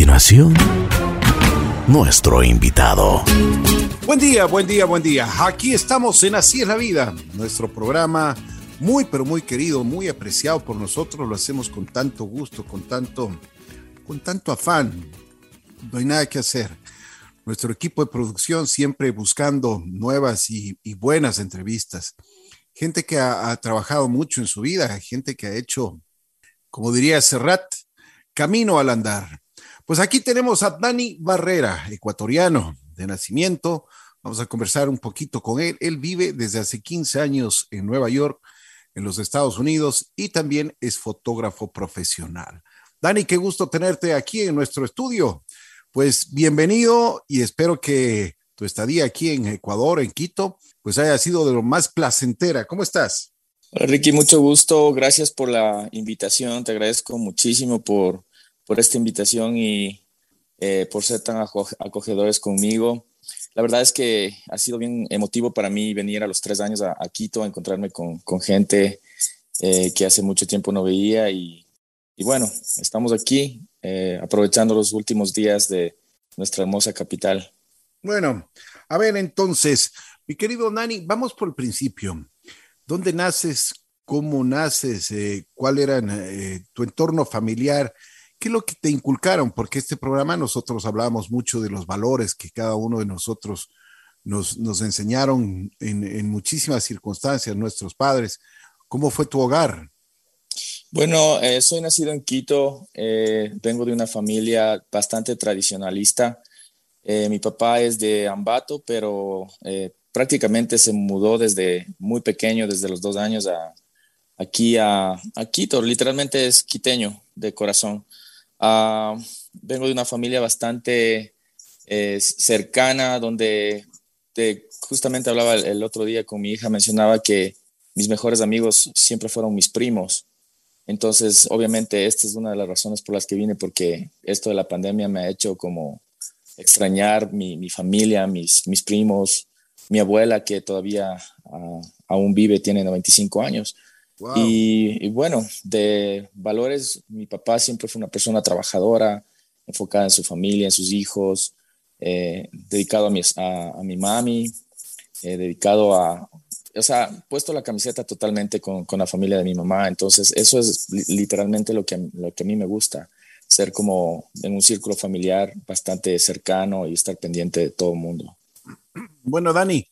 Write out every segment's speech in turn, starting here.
continuación, nuestro invitado. Buen día, buen día, buen día. Aquí estamos en Así es la vida, nuestro programa muy, pero muy querido, muy apreciado por nosotros. Lo hacemos con tanto gusto, con tanto, con tanto afán. No hay nada que hacer. Nuestro equipo de producción siempre buscando nuevas y, buenas entrevistas. Gente que ha, ha, trabajado mucho en su vida, gente que ha hecho, como diría Serrat, camino al andar. Pues aquí tenemos a Dani Barrera, ecuatoriano de nacimiento. Vamos a conversar un poquito con él. Él vive desde hace 15 años en Nueva York, en los Estados Unidos, y también es fotógrafo profesional. Dani, qué gusto tenerte aquí en nuestro estudio. Pues bienvenido y espero que tu estadía aquí en Ecuador, en Quito, pues haya sido de lo más placentera. ¿Cómo estás? Hola Ricky, mucho gusto. Gracias por la invitación. Te agradezco muchísimo por, por esta invitación y eh, por ser tan acogedores conmigo. La verdad es que ha sido bien emotivo para mí venir a los tres años a, Quito a encontrarme con, con gente eh, que hace mucho tiempo no veía y, y bueno, estamos aquí eh, aprovechando los últimos días de nuestra hermosa capital. Bueno, a ver entonces, mi querido Nani, vamos por el principio. ¿Dónde naces? ¿Cómo naces? ¿Cuál era tu entorno familiar? ¿Qué es lo que te inculcaron? Porque este programa nosotros hablábamos mucho de los valores que cada uno de nosotros nos, nos enseñaron en, en, muchísimas circunstancias, nuestros padres. ¿Cómo fue tu hogar? Bueno, eh, soy nacido en Quito, eh, vengo de una familia bastante tradicionalista. Eh, mi papá es de Ambato, pero prácticamente se mudó desde muy pequeño, desde los dos años, a, aquí a, a Quito. Literalmente es quiteño de corazón. Uh, vengo de una familia bastante eh, cercana, donde justamente hablaba el, otro día con mi hija, mencionaba que mis mejores amigos siempre fueron mis primos. Entonces, obviamente, esta es una de las razones por las que vine, porque esto de la pandemia me ha hecho como extrañar mi, mi familia, mis, mis primos, mi abuela que todavía uh, aún vive, tiene 95 años. Y, bueno, de valores, mi papá siempre fue una persona trabajadora, enfocada en su familia, en sus hijos, eh, dedicado a mi, a, mi mami, eh, dedicado a, o sea, puesto la camiseta totalmente con, con, la familia de mi mamá. Entonces, eso es literalmente lo que, lo que a mí me gusta, ser como en un círculo familiar bastante cercano y estar pendiente de todo el mundo. Bueno, Dani,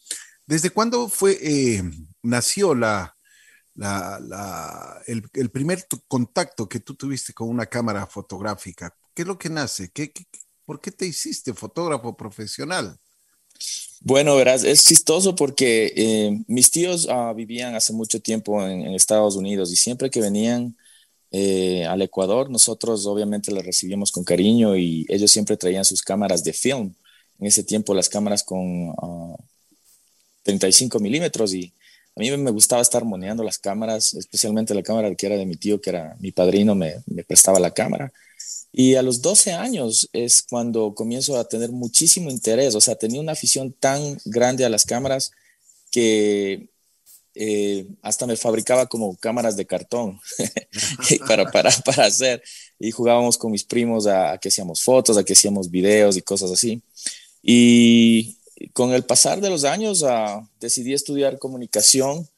¿desde cuándo fue, eh, nació la, la, el, primer contacto que tú tuviste con una cámara fotográfica? ¿Qué es lo que nace? ¿Qué, por qué te hiciste fotógrafo profesional? Bueno, verás, es chistoso porque eh, mis tíos ah, vivían hace mucho tiempo en, Estados Unidos y siempre que venían eh, al Ecuador, nosotros obviamente les recibíamos con cariño y ellos siempre traían sus cámaras de film. En ese tiempo las cámaras con 35 ah, milímetros y a mí me gustaba estar moneando las cámaras, especialmente la cámara que era de mi tío, que era mi padrino, me, prestaba la cámara. Y a los 12 años es cuando comienzo a tener muchísimo interés, o sea, tenía una afición tan grande a las cámaras que eh, hasta me fabricaba como cámaras de cartón para, para, para hacer. Y jugábamos con mis primos a, a, que hacíamos fotos, a que hacíamos videos y cosas así. Y con el pasar de los años uh, decidí estudiar comunicación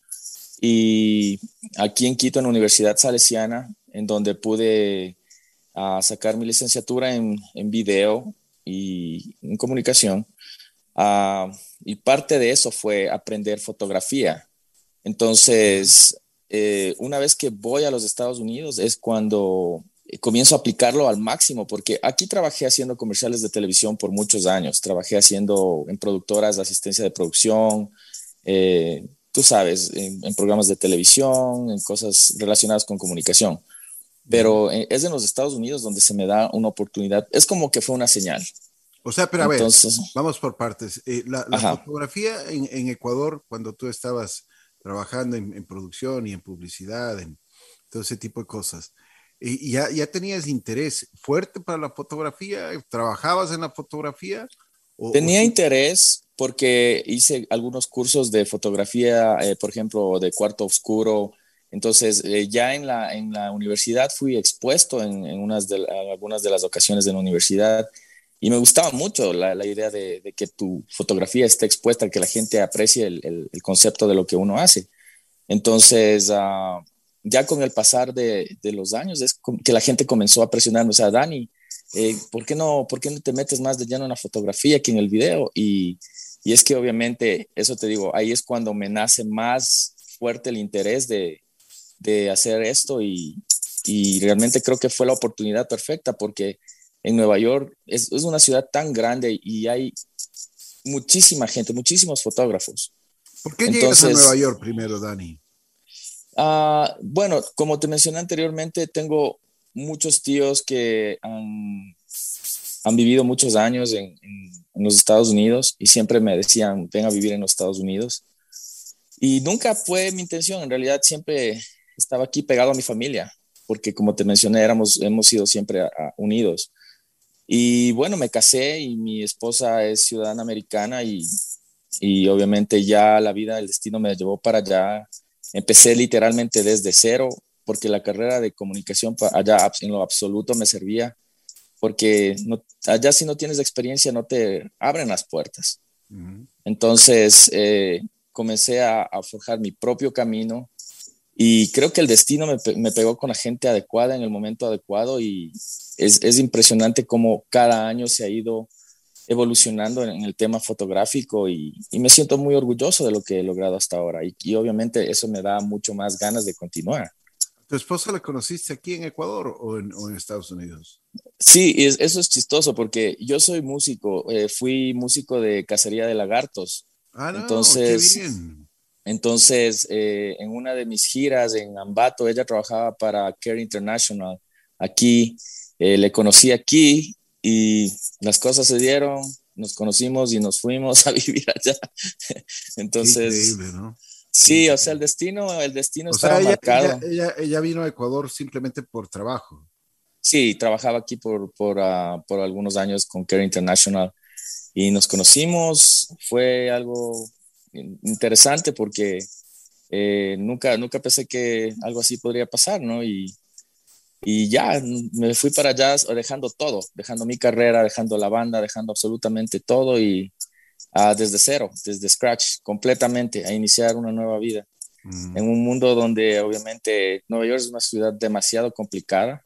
y aquí en Quito, en la Universidad Salesiana, en donde pude uh, sacar mi licenciatura en, en, video y en comunicación. Uh, y parte de eso fue aprender fotografía. Entonces, eh, una vez que voy a los Estados Unidos es cuando comienzo a aplicarlo al máximo, porque aquí trabajé haciendo comerciales de televisión por muchos años, trabajé haciendo en productoras de asistencia de producción, eh, tú sabes, en, programas de televisión, en cosas relacionadas con comunicación. Pero eh, es en los Estados Unidos donde se me da una oportunidad, es como que fue una señal. O sea, pero a ver, vamos por partes. la, fotografía en, Ecuador, cuando tú estabas trabajando en, en producción y en publicidad, en todo ese tipo de cosas, ¿Y ya, ya tenías interés fuerte para la fotografía? ¿Trabajabas en la fotografía? Tenía interés porque hice algunos cursos de fotografía, eh, por ejemplo, de cuarto oscuro Entonces, eh, ya en la, en la universidad fui expuesto en, en unas de, algunas de las ocasiones de la universidad y me gustaba mucho la, la idea de, de, que tu fotografía esté expuesta, que la gente aprecie el, el, el concepto de lo que uno hace. Entonces, uh, ya con el pasar de, de, los años, es que la gente comenzó a presionarme, o sea, Dani, eh, ¿por, qué no, ¿por qué no te metes más de lleno en la fotografía que en el video? Y, y es que obviamente, eso te digo, ahí es cuando me nace más fuerte el interés de, de hacer esto y, y, realmente creo que fue la oportunidad perfecta porque en Nueva York es, es, una ciudad tan grande y hay muchísima gente, muchísimos fotógrafos. ¿Por qué Entonces, llegas a Nueva York primero, Dani? Uh, bueno, como te mencioné anteriormente, tengo muchos tíos que han, vivido muchos años en, los Estados Unidos y siempre me decían, ven a vivir en los Estados Unidos. Y nunca fue mi intención, en realidad siempre estaba aquí pegado a mi familia, porque como te mencioné, hemos sido siempre unidos. Y bueno, me casé y mi esposa es ciudadana americana y, y obviamente ya la vida, el destino me llevó para allá. Empecé literalmente desde cero, porque la carrera de comunicación allá en lo absoluto me servía, porque no, allá si no tienes experiencia no te abren las puertas. Uh -huh. Entonces eh, comencé a, a, forjar mi propio camino y creo que el destino me, me, pegó con la gente adecuada en el momento adecuado y es, es impresionante cómo cada año se ha ido evolucionando en el tema fotográfico y, y, me siento muy orgulloso de lo que he logrado hasta ahora y, y, obviamente eso me da mucho más ganas de continuar. ¿Tu esposa la conociste aquí en Ecuador o en, o en Estados Unidos? Sí, es, eso es chistoso porque yo soy músico, eh, fui músico de Cacería de Lagartos. Ah, no, entonces, qué bien. Entonces, eh, en una de mis giras en Ambato, ella trabajaba para Care International aquí, eh, le conocí aquí y las cosas se dieron, nos conocimos y nos fuimos a vivir allá. Entonces, ¿no? Sí, o sea, el destino, el destino o estaba sea, ella, marcado. Ella, ella, ella, vino a Ecuador simplemente por trabajo. Sí, trabajaba aquí por, por, uh, por algunos años con Care International y nos conocimos. Fue algo interesante porque eh, nunca, nunca pensé que algo así podría pasar, ¿no? Y, y ya me fui para allá dejando todo, dejando mi carrera, dejando la banda, dejando absolutamente todo y uh, desde cero, desde scratch, completamente, a iniciar una nueva vida. Mm. En un mundo donde obviamente Nueva York es una ciudad demasiado complicada,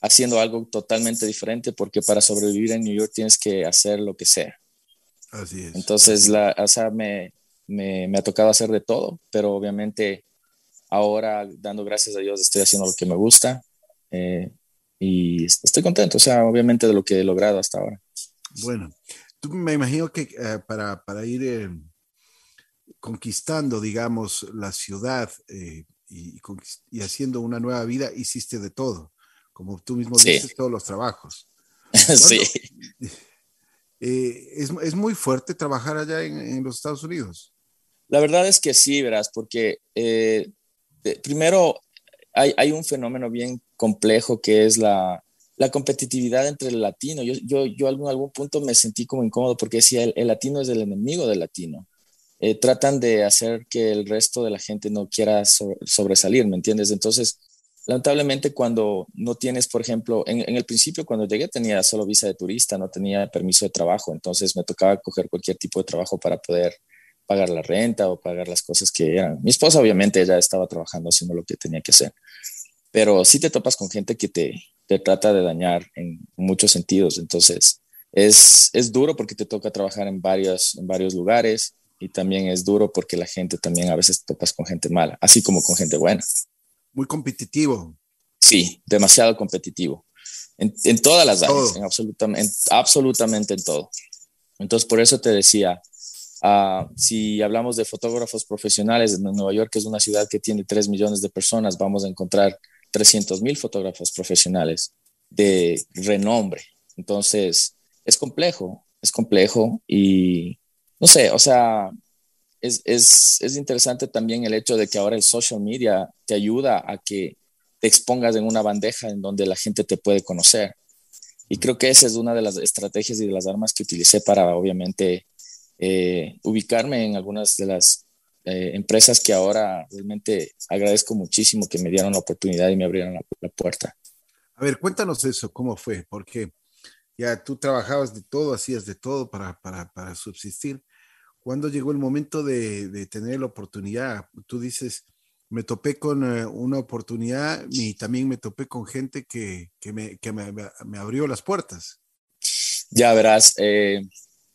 haciendo algo totalmente diferente porque para sobrevivir en New York tienes que hacer lo que sea. Así es. Entonces, la, o sea, me, me, me, ha tocado hacer de todo, pero obviamente ahora, dando gracias a Dios, estoy haciendo lo que me gusta eh, y estoy contento, o sea, obviamente de lo que he logrado hasta ahora. Bueno, tú me imagino que uh, para, para, ir eh, conquistando, digamos, la ciudad eh, y, y, haciendo una nueva vida, hiciste de todo, como tú mismo sí. dices, todos los trabajos. sí. Eh, es, es, muy fuerte trabajar allá en, en, los Estados Unidos. La verdad es que sí, verás, porque eh, primero hay, hay, un fenómeno bien complejo que es la, la competitividad entre el latino. Yo, yo, yo algún, algún punto me sentí como incómodo porque decía, el, el latino es el enemigo del latino. Eh, tratan de hacer que el resto de la gente no quiera so, sobresalir, ¿me entiendes? Entonces, lamentablemente cuando no tienes, por ejemplo, en, en, el principio cuando llegué tenía solo visa de turista, no tenía permiso de trabajo, entonces me tocaba coger cualquier tipo de trabajo para poder pagar la renta o pagar las cosas que eran. Mi esposa obviamente ya estaba trabajando haciendo lo que tenía que hacer, pero sí te topas con gente que te, te trata de dañar en muchos sentidos, entonces es, es duro porque te toca trabajar en varios, en varios lugares y también es duro porque la gente también a veces te topas con gente mala, así como con gente buena muy competitivo. Sí, demasiado competitivo. En, en todas las áreas, en absolutamente, en, absolutamente en todo. Entonces, por eso te decía, uh, si hablamos de fotógrafos profesionales, en Nueva York es una ciudad que tiene 3 millones de personas, vamos a encontrar 300 mil fotógrafos profesionales de renombre. Entonces, es complejo, es complejo y no sé, o sea, es, es, es, interesante también el hecho de que ahora el social media te ayuda a que te expongas en una bandeja en donde la gente te puede conocer. Y creo que esa es una de las estrategias y de las armas que utilicé para, obviamente, eh, ubicarme en algunas de las eh, empresas que ahora realmente agradezco muchísimo que me dieron la oportunidad y me abrieron la, puerta. A ver, cuéntanos eso, ¿cómo fue? Porque ya tú trabajabas de todo, hacías de todo para, para, para subsistir. ¿Cuándo llegó el momento de, de, tener la oportunidad? Tú dices, me topé con eh, una oportunidad y también me topé con gente que, que, me, que me, me, abrió las puertas. Ya verás, eh,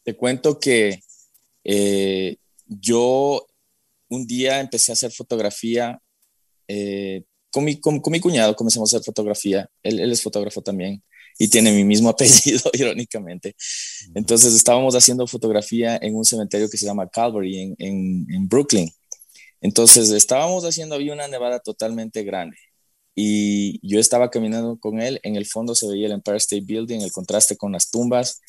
te cuento que eh, yo un día empecé a hacer fotografía con mi, con, mi, cuñado, comenzamos a hacer fotografía, él, él, es fotógrafo también y tiene mi mismo apellido, irónicamente. Entonces estábamos haciendo fotografía en un cementerio que se llama Calvary en, en, en Brooklyn. Entonces estábamos haciendo, había una nevada totalmente grande y yo estaba caminando con él, en el fondo se veía el Empire State Building, el contraste con las tumbas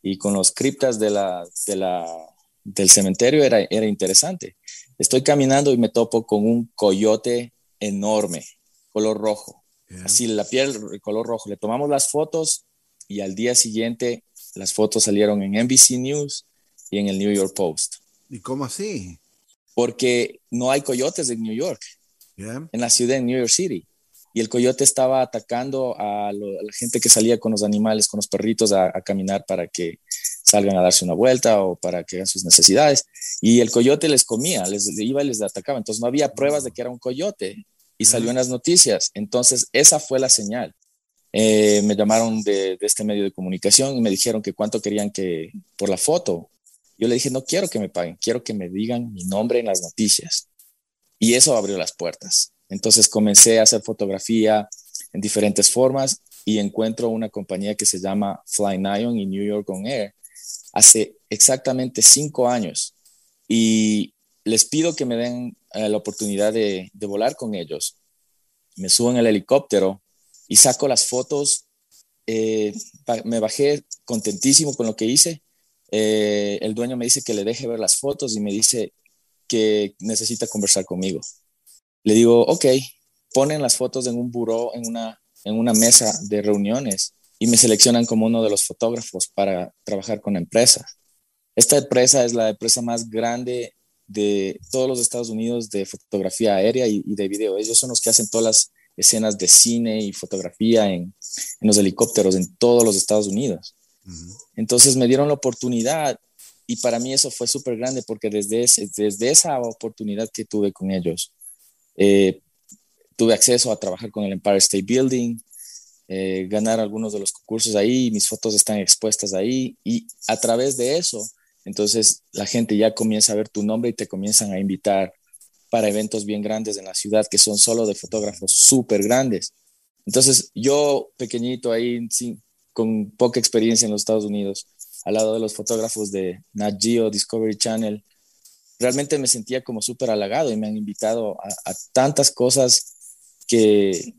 y con los criptas de la, de la, del cementerio era, era interesante. Estoy caminando y me topo con un coyote enorme, color rojo, así la piel, el color rojo. Le tomamos las fotos y al día siguiente las fotos salieron en NBC News y en el New York Post. ¿Y cómo así? porque no hay coyotes en New York, en la ciudad de New York City. Y el coyote estaba atacando a, la gente que salía con los animales, con los perritos a, caminar para que salgan a darse una vuelta o para que hagan sus necesidades. Y el coyote les comía, les iba y les atacaba. Entonces no había pruebas de que era un coyote y salió en las noticias. Entonces esa fue la señal. Eh, me llamaron de, de, este medio de comunicación y me dijeron que cuánto querían que por la foto. Yo le dije, no quiero que me paguen, quiero que me digan mi nombre en las noticias. Y eso abrió las puertas. Entonces comencé a hacer fotografía en diferentes formas y encuentro una compañía que se llama Fly Nyon y New York On Air hace exactamente cinco años. Y les pido que me den eh, la oportunidad de, de volar con ellos. Me subo en el helicóptero y saco las fotos. Eh, me bajé contentísimo con lo que hice eh, el dueño me dice que le deje ver las fotos y me dice que necesita conversar conmigo. Le digo, ok, ponen las fotos en un buró, en una, en una mesa de reuniones y me seleccionan como uno de los fotógrafos para trabajar con la empresa. Esta empresa es la empresa más grande de todos los Estados Unidos de fotografía aérea y, de video. Ellos son los que hacen todas las escenas de cine y fotografía en, en los helicópteros en todos los Estados Unidos. Entonces me dieron la oportunidad y para mí eso fue súper grande porque desde, desde esa oportunidad que tuve con ellos, eh, tuve acceso a trabajar con el Empire State Building, eh, ganar algunos de los concursos ahí, mis fotos están expuestas ahí y a través de eso, entonces la gente ya comienza a ver tu nombre y te comienzan a invitar para eventos bien grandes en la ciudad que son solo de fotógrafos súper grandes. Entonces yo pequeñito ahí, sin, con poca experiencia en los Estados Unidos, al lado de los fotógrafos de Nat Geo, Discovery Channel, realmente me sentía como súper halagado y me han invitado a, tantas cosas que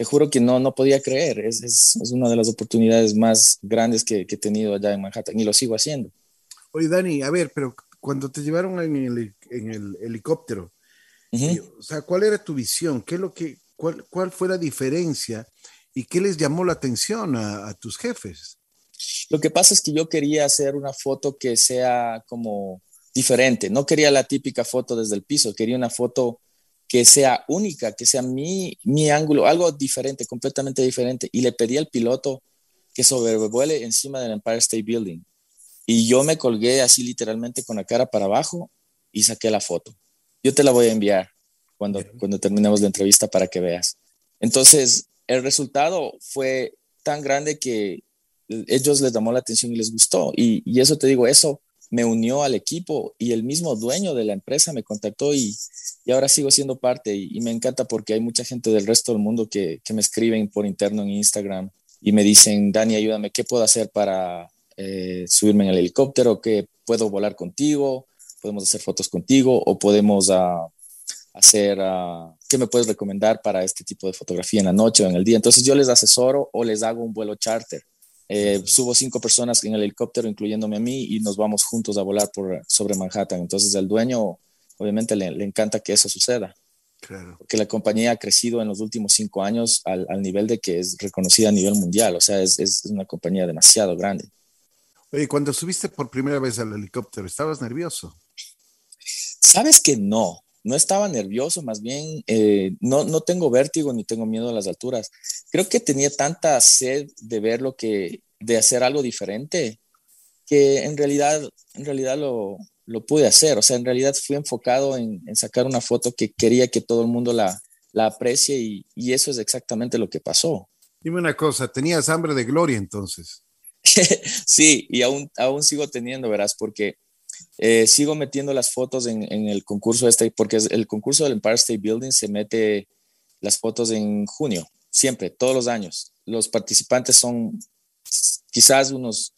te juro que no, no podía creer. Es, es, es una de las oportunidades más grandes que, que, he tenido allá en Manhattan y lo sigo haciendo. Oye, Dani, a ver, pero cuando te llevaron en el, en el helicóptero, eh, o sea, ¿cuál era tu visión? ¿Qué es lo que, cuál, ¿Cuál fue la diferencia ¿Y qué les llamó la atención a, tus jefes? Lo que pasa es que yo quería hacer una foto que sea como diferente. No quería la típica foto desde el piso, quería una foto que sea única, que sea mi, mi ángulo, algo diferente, completamente diferente. Y le pedí al piloto que sobrevuele encima del Empire State Building. Y yo me colgué así literalmente con la cara para abajo y saqué la foto. Yo te la voy a enviar cuando, cuando terminemos la entrevista para que veas. Entonces, el resultado fue tan grande que ellos les llamó la atención y les gustó. Y, eso te digo, eso me unió al equipo y el mismo dueño de la empresa me contactó y, ahora sigo siendo parte y, me encanta porque hay mucha gente del resto del mundo que, me escriben por interno en Instagram y me dicen, Dani, ayúdame, ¿qué puedo hacer para eh, subirme en el helicóptero? ¿Qué puedo volar contigo? ¿Podemos hacer fotos contigo o podemos... Uh, hacer, uh, ¿qué me puedes recomendar para este tipo de fotografía en la noche o en el día? Entonces yo les asesoro o les hago un vuelo charter. Eh, subo cinco personas en el helicóptero, incluyéndome a mí, y nos vamos juntos a volar por, sobre Manhattan. Entonces el dueño, obviamente, le, le encanta que eso suceda. Claro. Porque la compañía ha crecido en los últimos cinco años al, al nivel de que es reconocida a nivel mundial. O sea, es, es una compañía demasiado grande. Oye, cuando subiste por primera vez al helicóptero, ¿estabas nervioso? Sabes que no, no estaba nervioso, más bien eh, no, no tengo vértigo ni tengo miedo a las alturas. Creo que tenía tanta sed de ver lo que, de hacer algo diferente, que en realidad, en realidad lo, lo pude hacer. O sea, en realidad fui enfocado en, en, sacar una foto que quería que todo el mundo la, la aprecie y, y eso es exactamente lo que pasó. Dime una cosa, ¿tenías hambre de gloria entonces? sí, y aún, aún sigo teniendo, verás, porque eh, sigo metiendo las fotos en, en, el concurso este, porque el concurso del Empire State Building se mete las fotos en junio, siempre, todos los años. Los participantes son quizás unos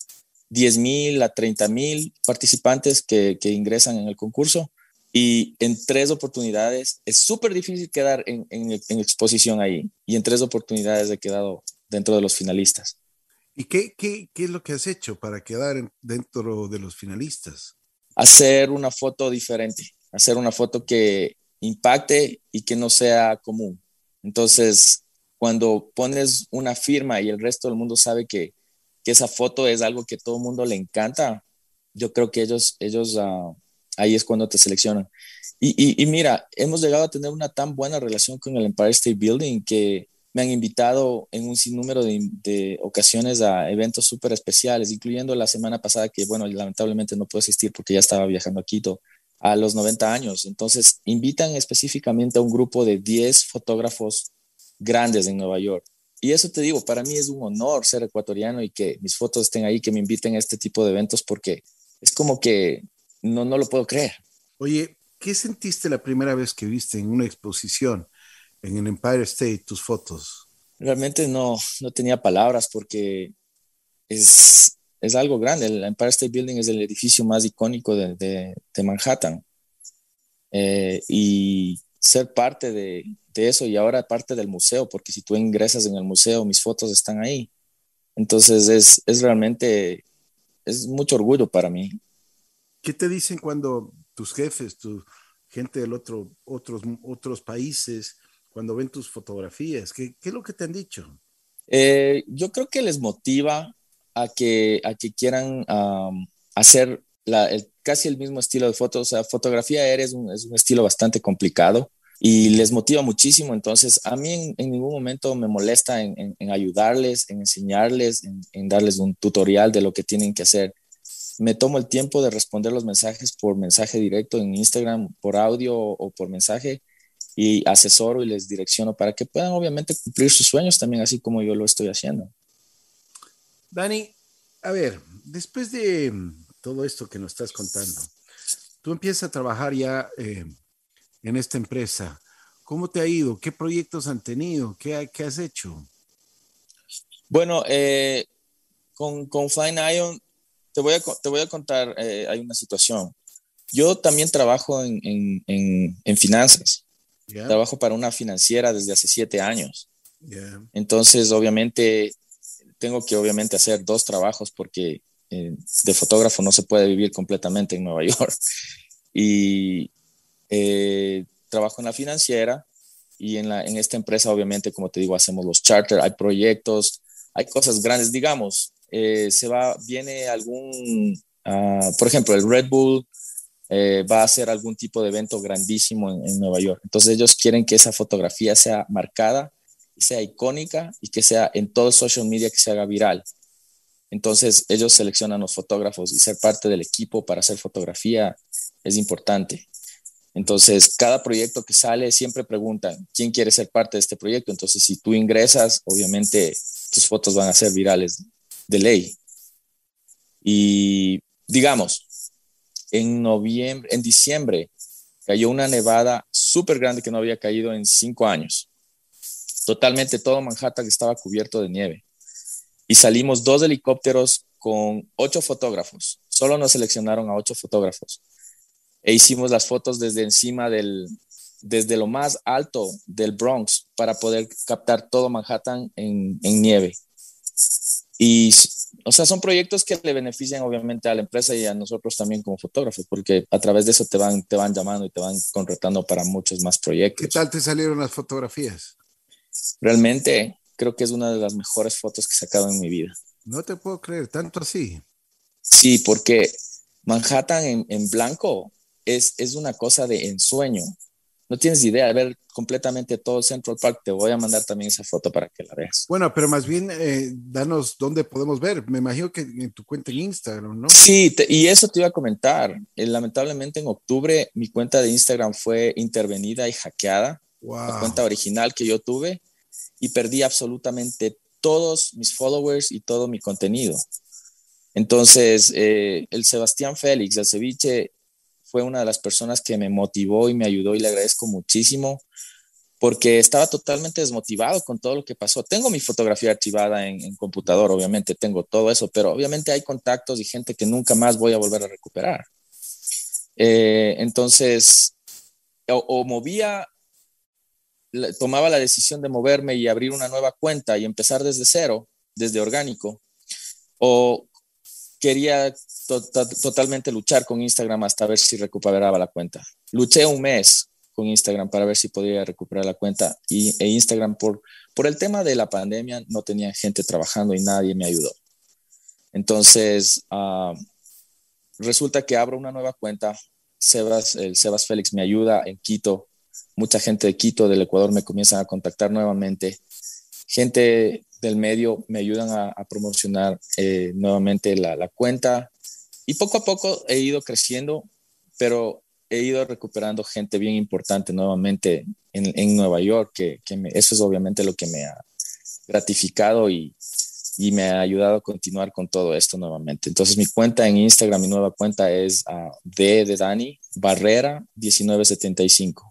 10 mil a 30 mil participantes que, que, ingresan en el concurso y en tres oportunidades es súper difícil quedar en, en, en, exposición ahí y en tres oportunidades he quedado dentro de los finalistas. ¿Y qué, qué, qué es lo que has hecho para quedar dentro de los finalistas? Hacer una foto diferente, hacer una foto que impacte y que no sea común. Entonces, cuando pones una firma y el resto del mundo sabe que, que esa foto es algo que todo el mundo le encanta, yo creo que ellos, ellos uh, ahí es cuando te seleccionan. Y, y, y, mira, hemos llegado a tener una tan buena relación con el Empire State Building que me han invitado en un sinnúmero de, de ocasiones a eventos súper especiales, incluyendo la semana pasada que, bueno, lamentablemente no puedo asistir porque ya estaba viajando a Quito a los 90 años. Entonces, invitan específicamente a un grupo de 10 fotógrafos grandes en Nueva York. Y eso te digo, para mí es un honor ser ecuatoriano y que mis fotos estén ahí, que me inviten a este tipo de eventos porque es como que no, no lo puedo creer. Oye, ¿qué sentiste la primera vez que viste en una exposición en el Empire State tus fotos? Realmente no, no tenía palabras porque es, es algo grande. El Empire State Building es el edificio más icónico de, de, de Manhattan. Eh, y ser parte de, de, eso y ahora parte del museo, porque si tú ingresas en el museo, mis fotos están ahí. Entonces es, es realmente, es mucho orgullo para mí. ¿Qué te dicen cuando tus jefes, tu gente de otro, otros, otros países, cuando ven tus fotografías? ¿Qué, qué es lo que te han dicho? Eh, yo creo que les motiva a que, a que quieran hacer la, casi el mismo estilo de fotos. O sea, fotografía aérea es un, es un estilo bastante complicado y les motiva muchísimo. Entonces, a mí en, en ningún momento me molesta en, en, en ayudarles, en enseñarles, en, darles un tutorial de lo que tienen que hacer me tomo el tiempo de responder los mensajes por mensaje directo en Instagram, por audio o por mensaje y asesoro y les direcciono para que puedan obviamente cumplir sus sueños también así como yo lo estoy haciendo. Dani, a ver, después de todo esto que nos estás contando, tú empiezas a trabajar ya eh, en esta empresa. ¿Cómo te ha ido? ¿Qué proyectos han tenido? ¿Qué, qué has hecho? Bueno, eh, con, con Flying Ion te voy a, te voy a contar, eh, hay una situación. Yo también trabajo en, en, en, en finanzas. Yeah. Trabajo para una financiera desde hace siete años. Yeah. Entonces, obviamente, tengo que obviamente hacer dos trabajos porque eh, de fotógrafo no se puede vivir completamente en Nueva York. Y eh, trabajo en la financiera y en, la, en esta empresa, obviamente, como te digo, hacemos los charter, hay proyectos, hay cosas grandes, digamos, eh, se va, viene algún, uh, por ejemplo, el Red Bull eh, va a hacer algún tipo de evento grandísimo en, Nueva York. Entonces ellos quieren que esa fotografía sea marcada, sea icónica y que sea en todo social media que se haga viral. Entonces ellos seleccionan los fotógrafos y ser parte del equipo para hacer fotografía es importante. Entonces, cada proyecto que sale siempre preguntan, ¿quién quiere ser parte de este proyecto? Entonces, si tú ingresas, obviamente tus fotos van a ser virales de ley. Y digamos, en noviembre, en diciembre, cayó una nevada súper grande que no había caído en cinco años. Totalmente todo Manhattan estaba cubierto de nieve. Y salimos dos helicópteros con ocho fotógrafos. Solo nos seleccionaron a ocho fotógrafos. E hicimos las fotos desde encima del, desde lo más alto del Bronx para poder captar todo Manhattan en, en nieve. Y, o sea, son proyectos que le benefician obviamente a la empresa y a nosotros también como fotógrafos, porque a través de eso te van, te van llamando y te van contratando para muchos más proyectos. ¿Qué tal te salieron las fotografías? Realmente creo que es una de las mejores fotos que he sacado en mi vida. No te puedo creer, tanto así. Sí, porque Manhattan en, en blanco es, es una cosa de ensueño. No tienes idea de ver completamente todo Central Park. Te voy a mandar también esa foto para que la veas. Bueno, pero más bien, eh, danos dónde podemos ver. Me imagino que en tu cuenta en Instagram, ¿no? Sí, y eso te iba a comentar. Eh, lamentablemente en octubre mi cuenta de Instagram fue intervenida y hackeada. La cuenta original que yo tuve y perdí absolutamente todos mis followers y todo mi contenido. Entonces, eh, el Sebastián Félix, el ceviche, fue una de las personas que me motivó y me ayudó y le agradezco muchísimo porque estaba totalmente desmotivado con todo lo que pasó. Tengo mi fotografía archivada en, computador, obviamente tengo todo eso, pero obviamente hay contactos y gente que nunca más voy a volver a recuperar. Eh, entonces, o, movía, tomaba la decisión de moverme y abrir una nueva cuenta y empezar desde cero, desde orgánico, o quería totalmente luchar con Instagram hasta ver si recuperaba la cuenta. Luché un mes con Instagram para ver si podía recuperar la cuenta y e Instagram por, el tema de la pandemia no tenía gente trabajando y nadie me ayudó. Entonces, ah, resulta que abro una nueva cuenta. Sebas, el Sebas Félix me ayuda en Quito. Mucha gente de Quito, del Ecuador, me comienzan a contactar nuevamente. Gente del medio me ayudan a, promocionar eh, nuevamente la, cuenta y poco a poco he ido creciendo, pero he ido recuperando gente bien importante nuevamente en, Nueva York, que, eso es obviamente lo que me ha gratificado y, me ha ayudado a continuar con todo esto nuevamente. Entonces mi cuenta en Instagram, mi nueva cuenta es uh, D de Dani Barrera 1975.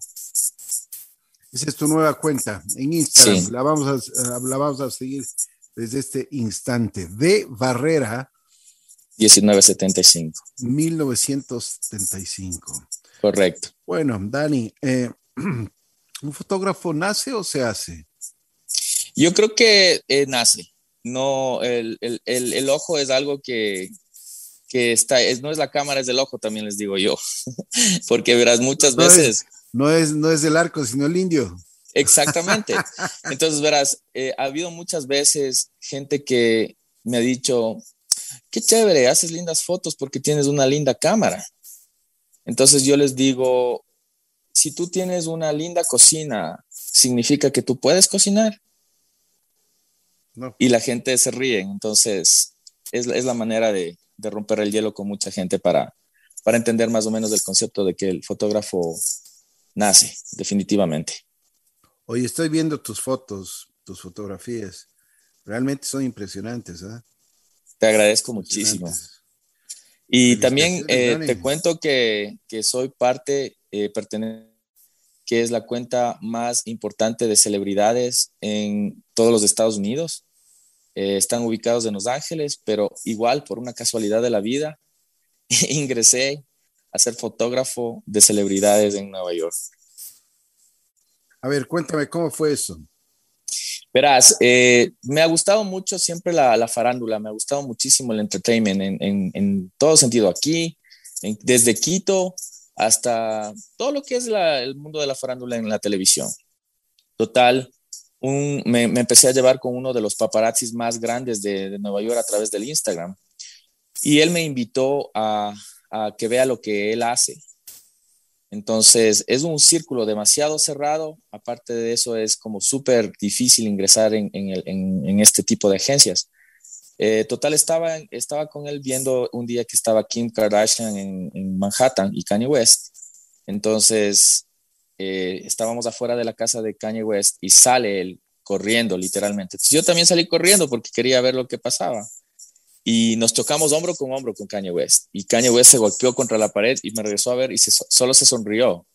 Esa es tu nueva cuenta en Instagram. La, vamos a, la vamos a seguir desde este instante. De Barrera. 1975. 1975. Correcto. Bueno, Dani, eh, ¿un fotógrafo nace o se hace? Yo creo que eh, nace. No, el, ojo es algo que, que está, es, no es la cámara, es el ojo, también les digo yo. Porque verás, muchas veces no es, no es el arco, sino el indio. Exactamente. Entonces, verás, eh, ha habido muchas veces gente que me ha dicho, qué chévere, haces lindas fotos porque tienes una linda cámara. Entonces yo les digo, si tú tienes una linda cocina, ¿significa que tú puedes cocinar? No. Y la gente se ríe. Entonces, es, es la manera de, de, romper el hielo con mucha gente para, para entender más o menos el concepto de que el fotógrafo nace, definitivamente. Hoy estoy viendo tus fotos, tus fotografías. Realmente son impresionantes. ¿eh? Te agradezco muchísimo. Y también eh, te cuento que, que soy parte, eh, que es la cuenta más importante de celebridades en todos los Estados Unidos. Eh, están ubicados en Los Ángeles, pero igual por una casualidad de la vida, ingresé a ser fotógrafo de celebridades en Nueva York. A ver, cuéntame cómo fue eso. Verás, eh, me ha gustado mucho siempre la, farándula, me ha gustado muchísimo el entertainment en, todo sentido aquí, desde Quito hasta todo lo que es el mundo de la farándula en la televisión. Total, me, empecé a llevar con uno de los paparazzis más grandes de, de Nueva York a través del Instagram y él me invitó a, a que vea lo que él hace. Entonces, es un círculo demasiado cerrado. Aparte de eso, es como súper difícil ingresar en, en, este tipo de agencias. Eh, total, estaba, estaba con él viendo un día que estaba Kim Kardashian en, Manhattan y Kanye West. Entonces, eh, estábamos afuera de la casa de Kanye West y sale él corriendo, literalmente. yo también salí corriendo porque quería ver lo que pasaba y nos chocamos hombro con hombro con Kanye West. Y Kanye West se golpeó contra la pared y me regresó a ver y solo se sonrió.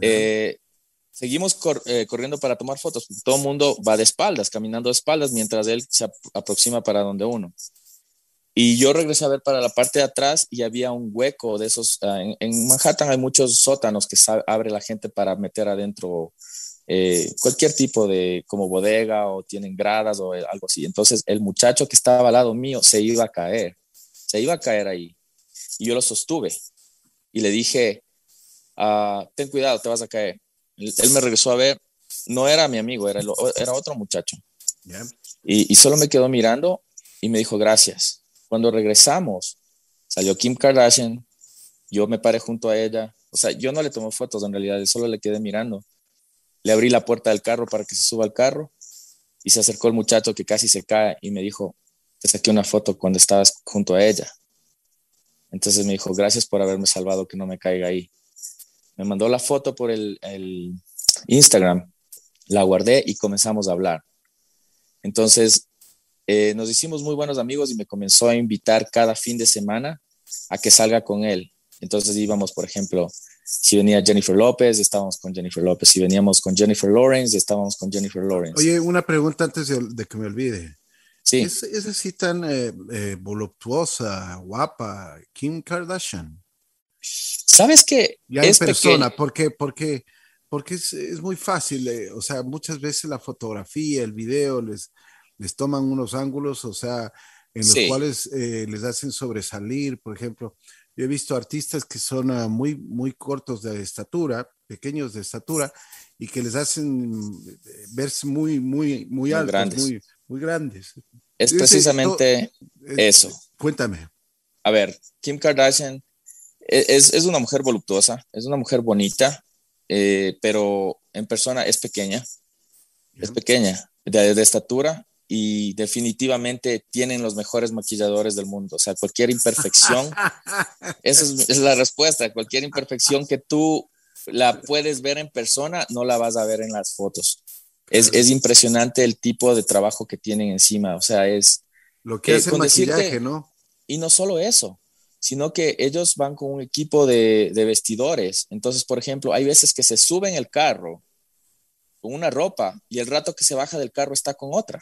Eh, seguimos eh, corriendo para tomar fotos. Todo el mundo va de espaldas, caminando de espaldas, mientras él se aproxima para donde uno. Y yo regresé a ver para la parte de atrás y había un hueco de esos. Ah, en, Manhattan hay muchos sótanos que abre la gente para meter adentro eh, cualquier tipo de como bodega o tienen gradas o algo así. Entonces el muchacho que estaba al lado mío se iba a caer, se iba a caer ahí. Y yo lo sostuve y le dije, ah, ten cuidado, te vas a caer. Él, me regresó a ver, no era mi amigo, era, era otro muchacho. Y, y solo me quedó mirando y me dijo gracias. Cuando regresamos, salió Kim Kardashian, yo me paré junto a ella, o sea, yo no le tomé fotos en realidad, solo le quedé mirando. Le abrí la puerta del carro para que se suba al carro y se acercó el muchacho que casi se cae y me dijo, te saqué una foto cuando estabas junto a ella. Entonces me dijo, gracias por haberme salvado, que no me caiga ahí. Me mandó la foto por el, Instagram, la guardé y comenzamos a hablar. Entonces eh, nos hicimos muy buenos amigos y me comenzó a invitar cada fin de semana a que salga con él. Entonces íbamos, por ejemplo, si venía Jennifer López, estábamos con Jennifer López. Si veníamos con Jennifer Lawrence, estábamos con Jennifer Lawrence. Oye, una pregunta antes de, que me olvide. Sí. ¿Es, así tan eh, eh, voluptuosa, guapa, Kim Kardashian? ¿Sabes qué? Ya en persona, porque, porque, porque es, es muy fácil. Eh, o sea, muchas veces la fotografía, el video les, les toman unos ángulos, o sea, en los cuales les hacen sobresalir, por ejemplo. Yo he visto artistas que son ah, muy, muy cortos de estatura, pequeños de estatura, y que les hacen eh, verse muy, muy, muy, altos, grandes. Muy, muy grandes. Es precisamente eso. Cuéntame. A ver, Kim Kardashian e, es, es una mujer voluptuosa, es una mujer bonita, eh, pero en persona es pequeña. Es pequeña, de, de estatura, y definitivamente tienen los mejores maquilladores del mundo. O sea, cualquier imperfección, esa es, la respuesta, cualquier imperfección que tú la puedes ver en persona, no la vas a ver en las fotos. Es, es impresionante el tipo de trabajo que tienen encima, o sea, es... Lo que eh, el maquillaje, ¿no? Y no solo eso, sino que ellos van con un equipo de, de vestidores. Entonces, por ejemplo, hay veces que se suben el carro con una ropa y el rato que se baja del carro está con otra.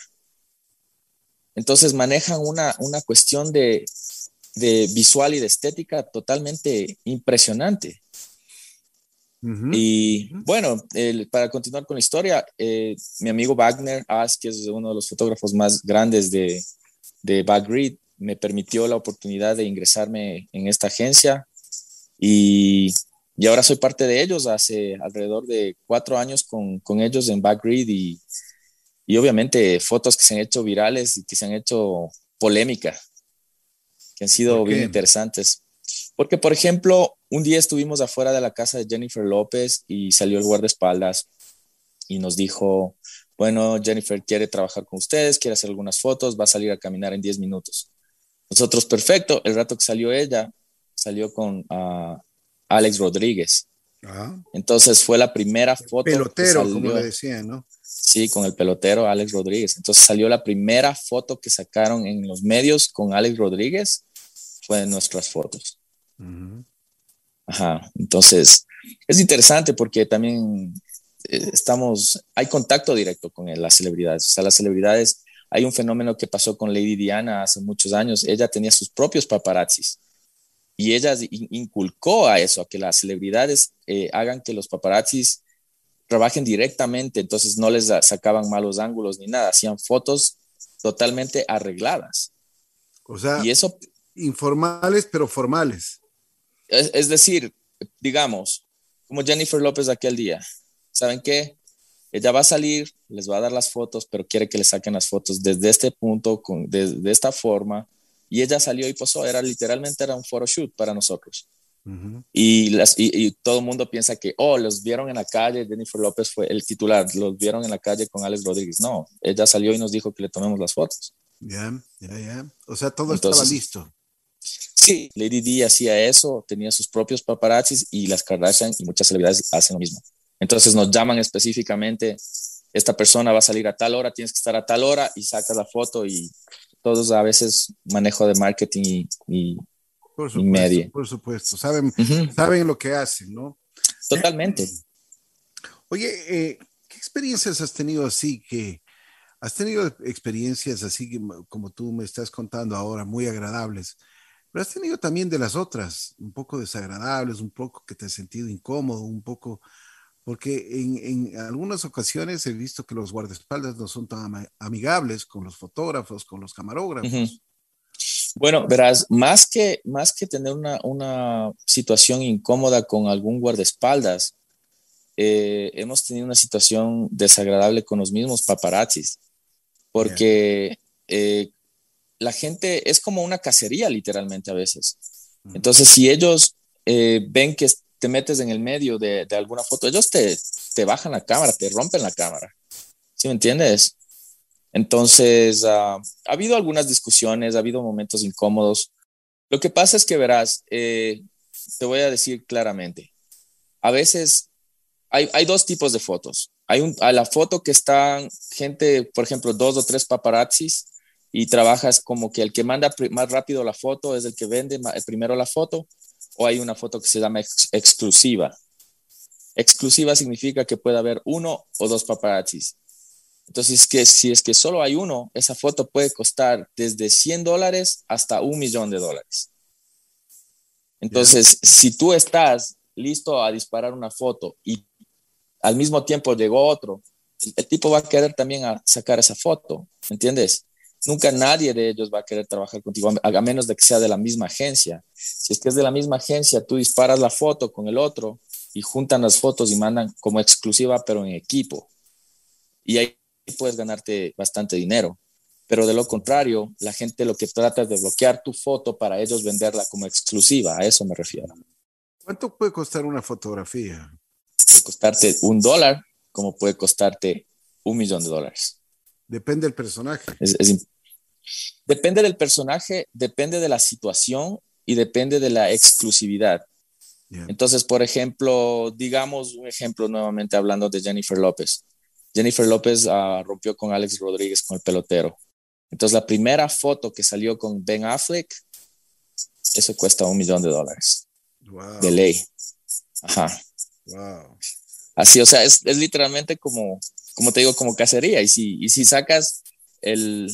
Entonces manejan una, cuestión de, visual y de estética totalmente impresionante. Y bueno, para continuar con la historia, eh, mi amigo Wagner As, que es uno de los fotógrafos más grandes de, de Backgrid, me permitió la oportunidad de ingresarme en esta agencia. Y, ahora soy parte de ellos hace alrededor de cuatro años con, con ellos en Backgrid y y obviamente fotos que se han hecho virales y que se han hecho polémica, que han sido bien interesantes. Porque, por ejemplo, un día estuvimos afuera de la casa de Jennifer López y salió el guardaespaldas y nos dijo, bueno, Jennifer quiere trabajar con ustedes, quiere hacer algunas fotos, va a salir a caminar en 10 minutos. Nosotros, perfecto, el rato que salió ella, salió con uh, Alex Rodríguez. Ah. Entonces fue la primera foto. Pelotero, como le decían, ¿no? Sí, con el pelotero Alex Rodríguez. Entonces salió la primera foto que sacaron en los medios con Alex Rodríguez, fue de nuestras fotos. Ajá, entonces es interesante porque también eh, estamos, hay contacto directo con las celebridades. O sea, las celebridades, hay un fenómeno que pasó con Lady Diana hace muchos años. Ella tenía sus propios paparazzis y ella inculcó a eso, a que las celebridades eh, hagan que los paparazzis trabajen directamente, entonces no les sacaban malos ángulos ni nada, hacían fotos totalmente arregladas. O sea, y eso, informales pero formales. Es, decir, digamos, como Jennifer López aquel día, ¿saben qué? Ella va a salir, les va a dar las fotos, pero quiere que le saquen las fotos desde este punto, con, de, de esta forma. Y ella salió y posó, era literalmente era un photoshoot para nosotros y, las, y, todo el mundo piensa que, oh, los vieron en la calle, Jennifer López fue el titular, los vieron en la calle con Alex Rodríguez. No, ella salió y nos dijo que le tomemos las fotos. Ya, ya, ya. O sea, todo estaba listo. Sí, Lady D hacía eso, tenía sus propios paparazzis y las Kardashian y muchas celebridades hacen lo mismo. Entonces nos llaman específicamente, esta persona va a salir a tal hora, tienes que estar a tal hora y sacas la foto y todos a veces manejo de marketing y por supuesto, Por supuesto, saben, saben lo que hacen, ¿no? Totalmente. Oye, eh, ¿qué experiencias has tenido así que has tenido experiencias así como tú me estás contando ahora, muy agradables, pero has tenido también de las otras, un poco desagradables, un poco que te has sentido incómodo, un poco, porque en, en algunas ocasiones he visto que los guardaespaldas no son tan amigables con los fotógrafos, con los camarógrafos. Bueno, verás, más que, más que tener una, situación incómoda con algún guardaespaldas, eh, hemos tenido una situación desagradable con los mismos paparazzis, porque eh, la gente es como una cacería literalmente a veces. Entonces, si ellos eh, ven que te metes en el medio de, alguna foto, ellos te, te, bajan la cámara, te rompen la cámara. ¿Sí me entiendes? Entonces, ah, ha habido algunas discusiones, ha habido momentos incómodos. Lo que pasa es que verás, eh, te voy a decir claramente, a veces hay, hay dos tipos de fotos. Hay un, a la foto que están gente, por ejemplo, dos o tres paparazzis y trabajas como que el que manda más rápido la foto es el que vende primero la foto o hay una foto que se llama exclusiva. Exclusiva significa que puede haber uno o dos paparazzis. Entonces, que si es que solo hay uno, esa foto puede costar desde 100 dólares hasta un millón de dólares. Entonces, si tú estás listo a disparar una foto y al mismo tiempo llegó otro, el tipo va a querer también a sacar esa foto, ¿entiendes? nunca nadie de ellos va a querer trabajar contigo, a menos de que sea de la misma agencia. Si es que es de la misma agencia, tú disparas la foto con el otro y juntan las fotos y mandan como exclusiva, pero en equipo. Y ahí puedes ganarte bastante dinero. Pero de lo contrario, la gente lo que trata es de bloquear tu foto para ellos venderla como exclusiva. A eso me refiero. ¿Cuánto puede costar una fotografía? Puede costarte un dólar, como puede costarte un millón de dólares. Depende del personaje. Es, es, Depende del personaje, depende de la situación y depende de la exclusividad. Entonces, por ejemplo, digamos un ejemplo nuevamente hablando de Jennifer López. Jennifer López uh, rompió con Alex Rodríguez con el pelotero. Entonces, la primera foto que salió con Ben Affleck, eso cuesta un millón de dólares. De ley. Ajá. Wow. Así, o sea, es, es, literalmente como, como te digo, como cacería. Y si, y si sacas el,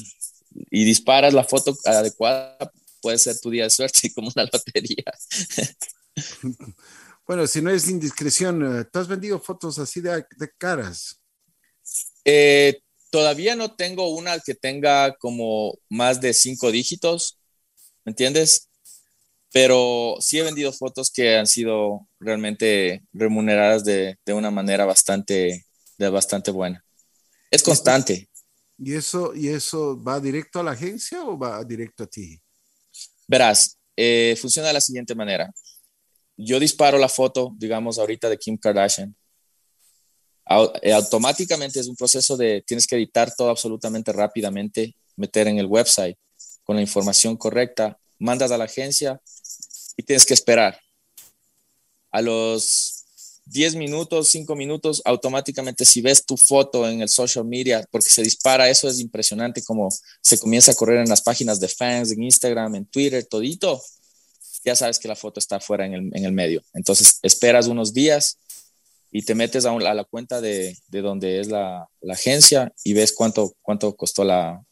y disparas la foto adecuada, puede ser tu día de suerte como una lotería. Bueno, si no es indiscreción, eh, ¿tú has vendido fotos así de, caras? Eh, todavía no tengo una que tenga como más de cinco dígitos, ¿me entiendes? Pero sí he vendido fotos que han sido realmente remuneradas de, de una manera bastante, de bastante buena. Es constante. ¿Y eso, ¿Y eso va directo a la agencia o va directo a ti? Verás, eh, funciona de la siguiente manera. Yo disparo la foto, digamos, ahorita de Kim Kardashian. Eh, automáticamente es un proceso de, tienes que editar todo absolutamente rápidamente, meter en el website con la información correcta, mandas a la agencia y tienes que esperar. A los 10 minutos, 5 minutos, automáticamente si ves tu foto en el social media, porque se dispara, eso es impresionante como se comienza a correr en las páginas de fans, en Instagram, en Twitter, todito, ya sabes que la foto está fuera en el, en el medio. Entonces esperas unos días y te metes a, la cuenta de, de donde es la, la, agencia y ves cuánto, cuánto costó la,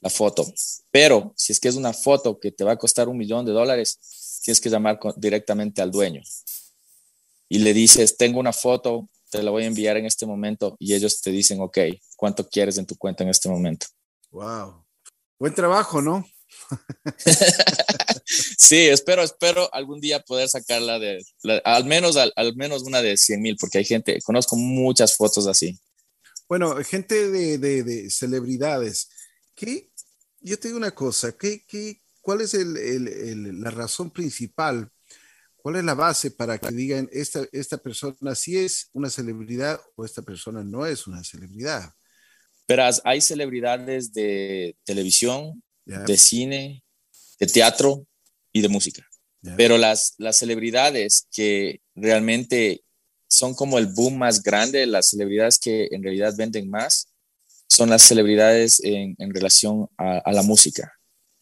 la foto. Pero si es que es una foto que te va a costar un millón de dólares, tienes que llamar directamente al dueño y le dices, tengo una foto, te la voy a enviar en este momento y ellos te dicen, ok, ¿cuánto quieres en tu cuenta en este momento? Wow. Buen trabajo, ¿no? sí, espero, espero algún día poder sacarla de, al menos, al, menos una de 100 mil, porque hay gente, conozco muchas fotos así. Bueno, gente de, de, celebridades, ¿qué? Yo te digo una cosa, ¿qué, qué, ¿cuál es el, el, la razón principal ¿Cuál es la base para que digan esta, esta persona sí es una celebridad o esta persona no es una celebridad? Verás, hay celebridades de televisión, de cine, de teatro y de música. Pero las, las celebridades que realmente son como el boom más grande, las celebridades que en realidad venden más, son las celebridades en, en relación a, a, la música.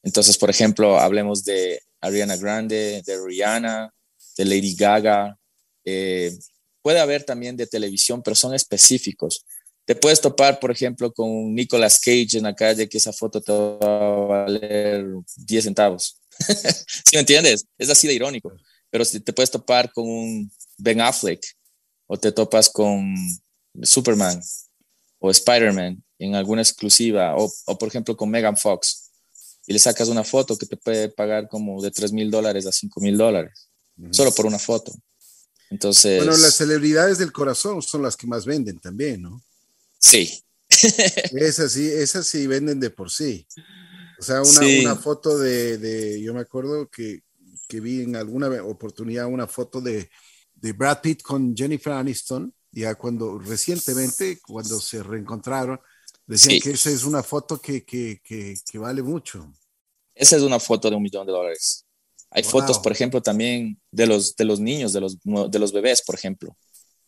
Entonces, por ejemplo, hablemos de Ariana Grande, de Rihanna, de Lady Gaga. Eh, puede haber también de televisión, pero son específicos. Te puedes topar, por ejemplo, con Nicolas Cage en la calle, que esa foto te va a valer 10 centavos. ¿Sí me entiendes? Es así de irónico. Pero si te puedes topar con un Ben Affleck o te topas con Superman o Spider-Man en alguna exclusiva o, o, por ejemplo con Megan Fox y le sacas una foto que te puede pagar como de 3 mil dólares a 5 mil dólares solo por una foto. Entonces. Bueno, las celebridades del corazón son las que más venden también, ¿no? Sí. esas sí, esas sí venden de por sí. O sea, una, una foto de, de, yo me acuerdo que que vi en alguna oportunidad una foto de, de Brad Pitt con Jennifer Aniston, ya cuando recientemente, cuando se reencontraron, decían que esa es una foto que, que, que, que, vale mucho. Esa es una foto de un millón de dólares. Hay fotos, por ejemplo, también de los, de los niños, de los, de los bebés, por ejemplo.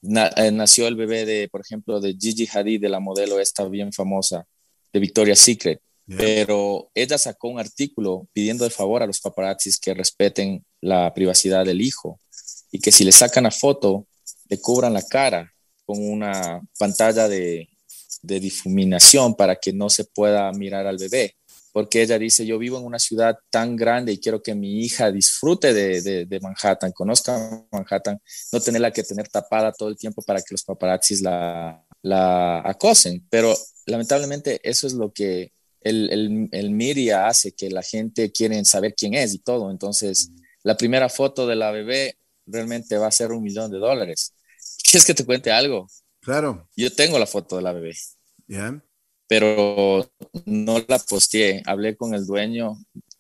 Eh, nació el bebé de, por ejemplo, de Gigi Hadid, de la modelo esta bien famosa, de Victoria's Secret. Pero ella sacó un artículo pidiendo de favor a los paparazzis que respeten la privacidad del hijo y que si le sacan la foto, le cubran la cara con una pantalla de, de difuminación para que no se pueda mirar al bebé porque ella dice, yo vivo en una ciudad tan grande y quiero que mi hija disfrute de, de, Manhattan, conozca Manhattan, no tenerla que tener tapada todo el tiempo para que los paparazzis la, la acosen. Pero lamentablemente eso es lo que el, el, el media hace, que la gente quiere saber quién es y todo. Entonces, la primera foto de la bebé realmente va a ser un millón de dólares. ¿Quieres que te cuente algo? Claro. Yo tengo la foto de la bebé. Ya pero no la posteé. Hablé con el dueño.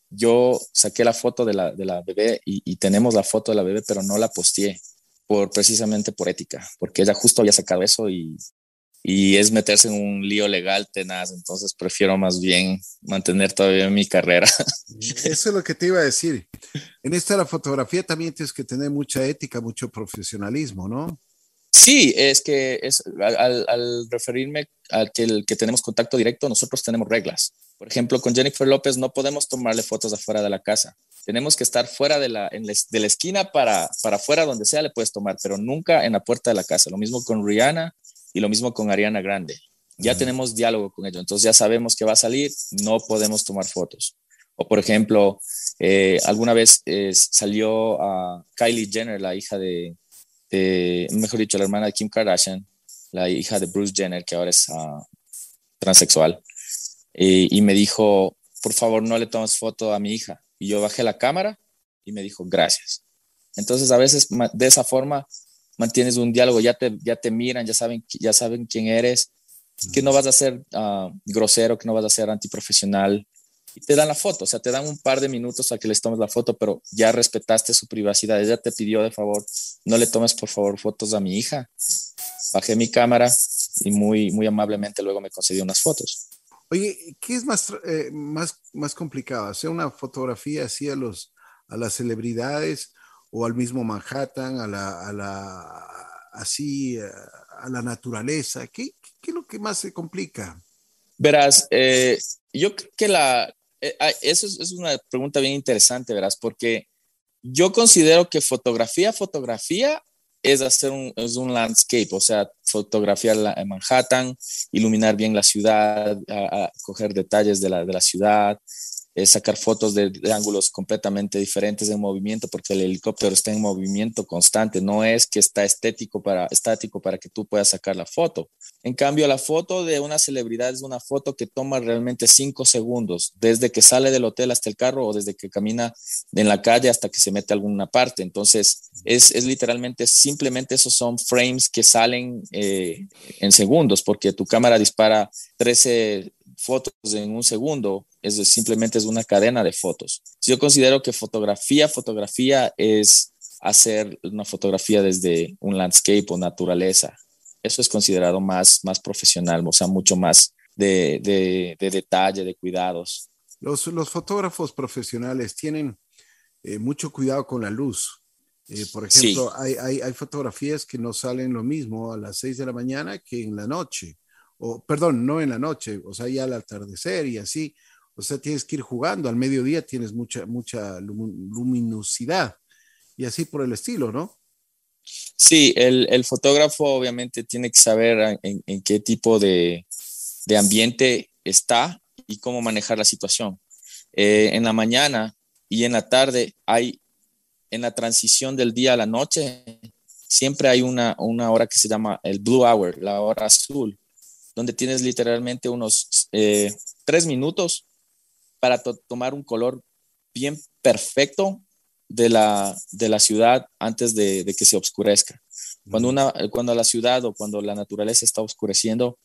Yo saqué la foto de la, de la bebé y, tenemos la foto de la bebé, pero no la posteé por, precisamente por ética, porque ella justo había sacado eso y, y es meterse en un lío legal tenaz, entonces prefiero más bien mantener todavía mi carrera. Eso es lo que te iba a decir. En esta la fotografía también tienes que tener mucha ética, mucho profesionalismo, ¿no? Sí, es que es, al, referirme al que, el, que tenemos contacto directo, nosotros tenemos reglas. Por ejemplo, con Jennifer López no podemos tomarle fotos afuera de la casa. Tenemos que estar fuera de la, de la esquina para, para afuera, donde sea le puedes tomar, pero nunca en la puerta de la casa. Lo mismo con Rihanna y lo mismo con Ariana Grande. Ya tenemos diálogo con ellos, entonces ya sabemos que va a salir, no podemos tomar fotos. O por ejemplo, eh, alguna vez eh, salió a Kylie Jenner, la hija de, mejor dicho, la hermana de Kim Kardashian, la hija de Bruce Jenner, que ahora es uh, transexual, y me dijo, por favor, no le tomes foto a mi hija. Y yo bajé la cámara y me dijo, gracias. Entonces, a veces de esa forma mantienes un diálogo, ya te, ya te miran, ya saben, ya saben quién eres, que no vas a ser uh, grosero, que no vas a ser antiprofesional, y te dan la foto, o sea, te dan un par de minutos a que les tomes la foto, pero ya respetaste su privacidad. Ella te pidió de favor, no le tomes por favor fotos a mi hija. Bajé mi cámara y muy, muy amablemente luego me concedió unas fotos. Oye, ¿qué es más, eh, más, más complicado? ¿Hacer una fotografía así a, los, a las celebridades o al mismo Manhattan, a la, a la así, a, la naturaleza? ¿Qué, ¿Qué, es lo que más se complica? Verás, eh, yo creo que la, eh, eso es, una pregunta bien interesante, verás, porque yo considero que fotografía, fotografía es hacer un, es un landscape, o sea, fotografiar la, Manhattan, iluminar bien la ciudad, coger detalles de la, de la ciudad, sacar fotos de, ángulos completamente diferentes en movimiento, porque el helicóptero está en movimiento constante, no es que está estético para, estático para que tú puedas sacar la foto. En cambio, la foto de una celebridad es una foto que toma realmente cinco segundos, desde que sale del hotel hasta el carro o desde que camina en la calle hasta que se mete a alguna parte. Entonces, es, es literalmente, simplemente esos son frames que salen eh, en segundos, porque tu cámara dispara 13 fotos en un segundo, es simplemente es una cadena de fotos. Yo considero que fotografía, fotografía es hacer una fotografía desde un landscape o naturaleza. Eso es considerado más, más profesional, o sea, mucho más de, de, detalle, de cuidados. Los, los fotógrafos profesionales tienen eh, mucho cuidado con la luz. Eh, por ejemplo, hay, hay, hay, fotografías que no salen lo mismo a las 6 de la mañana que en la noche o perdón, no en la noche, o sea, ya al atardecer y así, o sea, tienes que ir jugando, al mediodía tienes mucha, mucha luminosidad y así por el estilo, ¿no? Sí, el, el fotógrafo obviamente tiene que saber en, qué tipo de, de, ambiente está y cómo manejar la situación. Eh, en la mañana y en la tarde hay, en la transición del día a la noche, siempre hay una, una hora que se llama el blue hour, la hora azul, donde tienes literalmente unos eh, tres minutos para tomar un color bien perfecto de la, de la ciudad antes de, que se oscurezca. Cuando, una, cuando la ciudad o cuando la naturaleza está oscureciendo,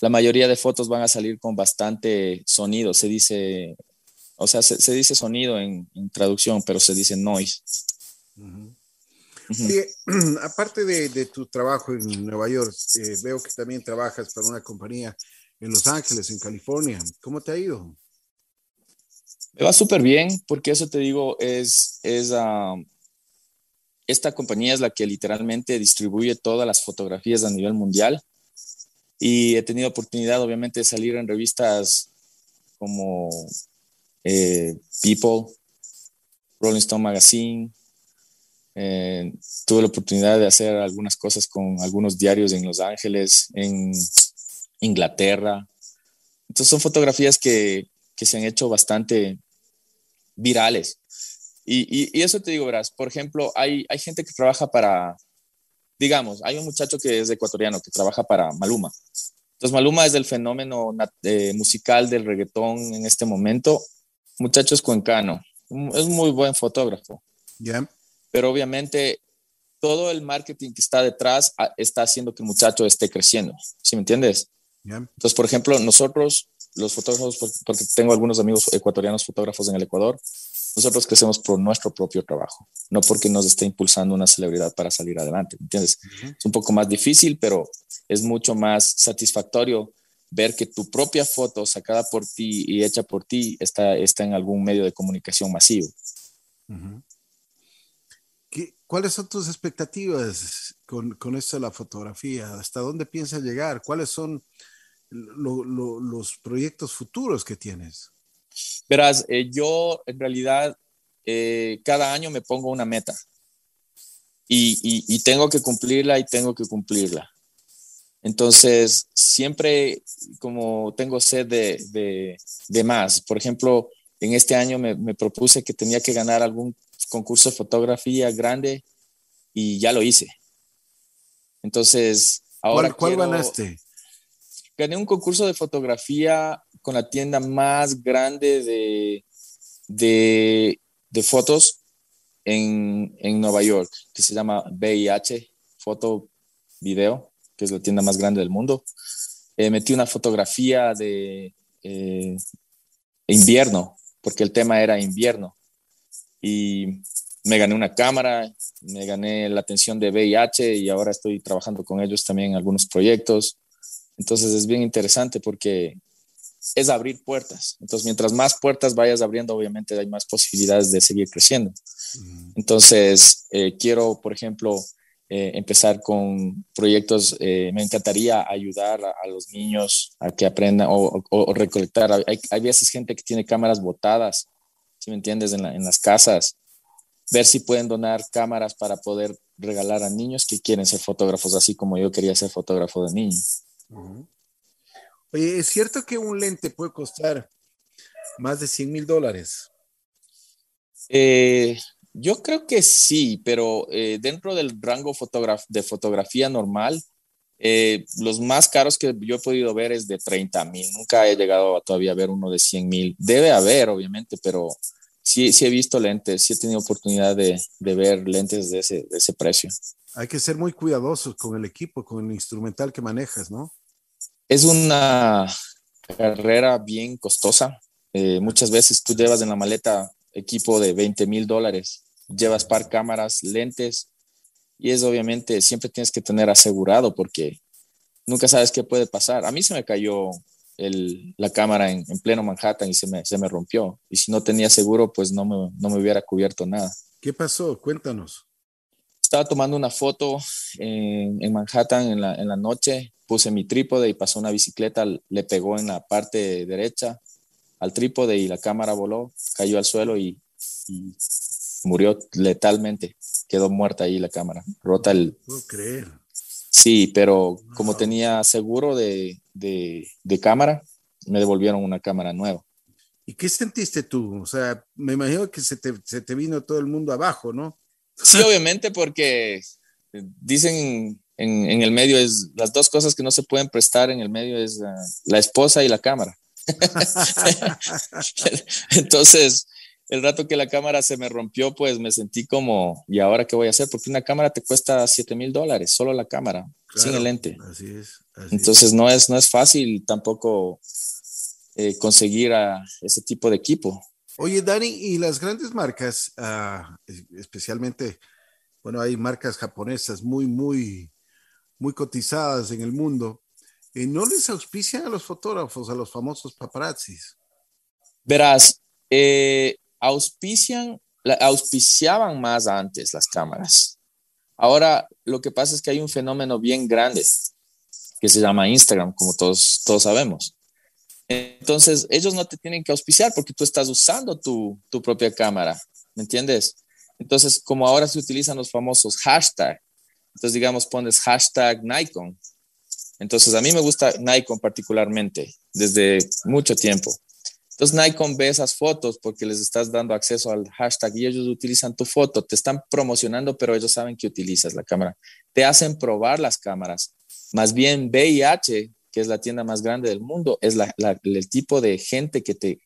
la mayoría de fotos van a salir con bastante sonido. Se dice O sea, se, dice sonido en, traducción, pero se dice noise. aparte de, tu trabajo en Nueva York, eh, veo que también trabajas para una compañía en Los Ángeles, en California. ¿Cómo te ha ido? Me va súper bien, porque eso te digo, es, es ah, esta compañía es la que literalmente distribuye todas las fotografías a nivel mundial y he tenido oportunidad obviamente de salir en revistas como eh, People, Rolling Stone Magazine. Eh, tuve la oportunidad de hacer algunas cosas con algunos diarios en Los Ángeles, en Inglaterra. Entonces son fotografías que, que se han hecho bastante virales. Y, y, eso te digo, verás, por ejemplo, hay, hay gente que trabaja para, digamos, hay un muchacho que es ecuatoriano que trabaja para Maluma. Entonces Maluma es el fenómeno eh, musical del reggaetón en este momento. Muchacho es cuencano, es muy buen fotógrafo. Ya. Pero obviamente todo el marketing que está detrás ah, está haciendo que el muchacho esté creciendo. ¿Sí me entiendes? Entonces, por ejemplo, nosotros, los fotógrafos, porque tengo algunos amigos ecuatorianos fotógrafos en el Ecuador, nosotros crecemos por nuestro propio trabajo, no porque nos esté impulsando una celebridad para salir adelante, ¿entiendes? Es un poco más difícil, pero es mucho más satisfactorio ver que tu propia foto sacada por ti y hecha por ti está, está en algún medio de comunicación masivo. ¿Cuáles son tus expectativas con, con esto de la fotografía? ¿Hasta dónde piensas llegar? ¿Cuáles son los proyectos futuros que tienes? Verás, eh, yo en realidad eh, cada año me pongo una meta y, tengo que cumplirla y tengo que cumplirla. Entonces, siempre como tengo sed de, más, por ejemplo, en este año me, propuse que tenía que ganar algún concurso de fotografía grande y ya lo hice. Entonces, ahora... ¿Cuál, cuál ganaste? Gané un concurso de fotografía con la tienda más grande de, de, fotos en, en, Nueva York, que se llama VIH, Foto Video, que es la tienda más grande del mundo. Eh, metí una fotografía de eh, invierno, porque el tema era invierno. Y me gané una cámara, me gané la atención de VIH y ahora estoy trabajando con ellos también en algunos proyectos. Entonces es bien interesante porque es abrir puertas. Entonces, mientras más puertas vayas abriendo, obviamente hay más posibilidades de seguir creciendo. Entonces, eh, quiero, por ejemplo, eh, empezar con proyectos. Eh, me encantaría ayudar a, los niños a que aprendan o, recolectar. Hay, hay, veces gente que tiene cámaras botadas, si me entiendes, en, las casas. Ver si pueden donar cámaras para poder regalar a niños que quieren ser fotógrafos, así como yo quería ser fotógrafo de niños. Oye, ¿es cierto que un lente puede costar más de 100 mil dólares? Eh, yo creo que sí, pero eh, dentro del rango de fotografía normal, eh, los más caros que yo he podido ver es de 30 mil. Nunca he llegado a todavía ver uno de 100 mil. Debe haber, obviamente, pero sí, sí he visto lentes, sí he tenido oportunidad de, de ver lentes de ese, de ese precio. Hay que ser muy cuidadosos con el equipo, con el instrumental que manejas, ¿no? Es una carrera bien costosa. Eh, muchas veces tú llevas en la maleta equipo de 20 mil dólares, llevas par cámaras, lentes, y es obviamente siempre tienes que tener asegurado porque nunca sabes qué puede pasar. A mí se me cayó la cámara en, pleno Manhattan y se me, se me rompió. Y si no tenía seguro, pues no me, no me hubiera cubierto nada. ¿Qué pasó? Cuéntanos. Estaba tomando una foto en, en Manhattan en la, en la noche puse mi trípode y pasó una bicicleta, le pegó en la parte derecha al trípode y la cámara voló, cayó al suelo y, murió letalmente. Quedó muerta ahí la cámara, rota el... puedo creer. Sí, pero como tenía seguro de, cámara, me devolvieron una cámara nueva. ¿Y qué sentiste tú? O sea, me imagino que se te, se te vino todo el mundo abajo, ¿no? Sí, obviamente, porque dicen en, el medio es las dos cosas que no se pueden prestar en el medio es la esposa y la cámara. Entonces, el rato que la cámara se me rompió, pues me sentí como, ¿y ahora qué voy a hacer? Porque una cámara te cuesta 7 mil dólares, solo la cámara, sin el lente. Así es. Entonces No, es, no es fácil tampoco eh, conseguir a ese tipo de equipo. Oye, Dani, y las grandes marcas, uh, especialmente, bueno, hay marcas japonesas muy, muy, muy cotizadas en el mundo, eh, ¿no les auspician a los fotógrafos, a los famosos paparazzis? Verás, eh, auspician, auspiciaban más antes las cámaras. Ahora lo que pasa es que hay un fenómeno bien grande que se llama Instagram, como todos, todos sabemos. Entonces, ellos no te tienen que auspiciar porque tú estás usando tu, tu propia cámara, ¿me entiendes? Entonces, como ahora se utilizan los famosos hashtags, entonces digamos pones hashtag Nikon. Entonces, a mí me gusta Nikon particularmente desde mucho tiempo. Entonces Nikon ve esas fotos porque les estás dando acceso al hashtag y ellos utilizan tu foto, te están promocionando, pero ellos saben que utilizas la cámara. Te hacen probar las cámaras. Más bien VIH, que es la tienda más grande del mundo, es el tipo de gente que te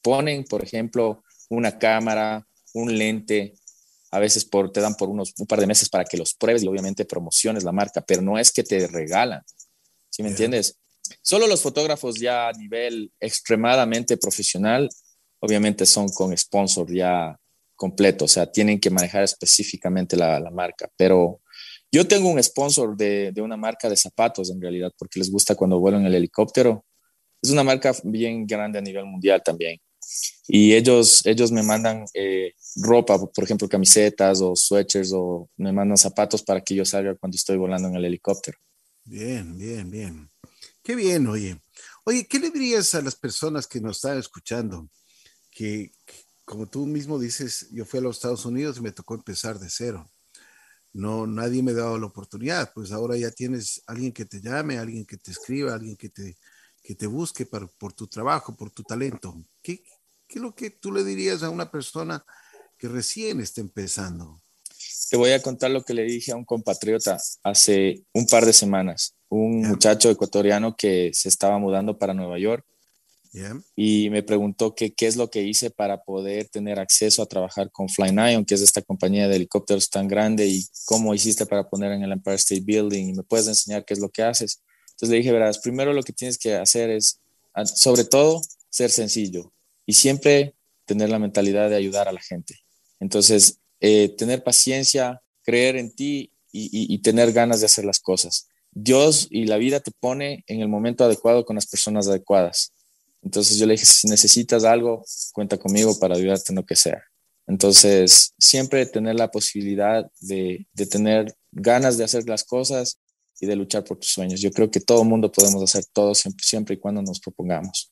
ponen, por ejemplo, una cámara, un lente, a veces por, te dan por unos un par de meses para que los pruebes y obviamente promociones la marca, pero no es que te regalan. ¿Sí me entiendes? Solo los fotógrafos ya a nivel extremadamente profesional, obviamente son con sponsor ya completo, o sea, tienen que manejar específicamente la, marca, pero yo tengo un sponsor de, una marca de zapatos en realidad, porque les gusta cuando vuelan el helicóptero. Es una marca bien grande a nivel mundial también. Y ellos, ellos me mandan eh, ropa, por ejemplo, camisetas o sweatshirts o me mandan zapatos para que yo salga cuando estoy volando en el helicóptero. Bien, bien, bien. Qué bien, oye. Oye, ¿qué le dirías a las personas que nos están escuchando? Que, como tú mismo dices, yo fui a los Estados Unidos y me tocó empezar de cero. No, nadie me ha dado la oportunidad. Pues ahora ya tienes alguien que te llame, alguien que te escriba, alguien que te, que te busque por tu trabajo, por tu talento. ¿Qué, ¿Qué es lo que tú le dirías a una persona que recién está empezando? Te voy a contar lo que le dije a un compatriota hace un par de semanas un muchacho ecuatoriano que se estaba mudando para Nueva York y me preguntó qué es lo que hice para poder tener acceso a trabajar con Fly9, que es esta compañía de helicópteros tan grande, y cómo hiciste para poner en el Empire State Building, y me puedes enseñar qué es lo que haces. Entonces le dije, verás, primero lo que tienes que hacer es, sobre todo, ser sencillo y siempre tener la mentalidad de ayudar a la gente. Entonces, eh, tener paciencia, creer en ti y tener ganas de hacer las cosas. Dios y la vida te pone en el momento adecuado con las personas adecuadas. Entonces yo le dije, si necesitas algo, cuenta conmigo para ayudarte en lo que sea. Entonces, siempre tener la posibilidad de, tener ganas de hacer las cosas y de luchar por tus sueños. Yo creo que todo mundo podemos hacer todo siempre, siempre y cuando nos propongamos.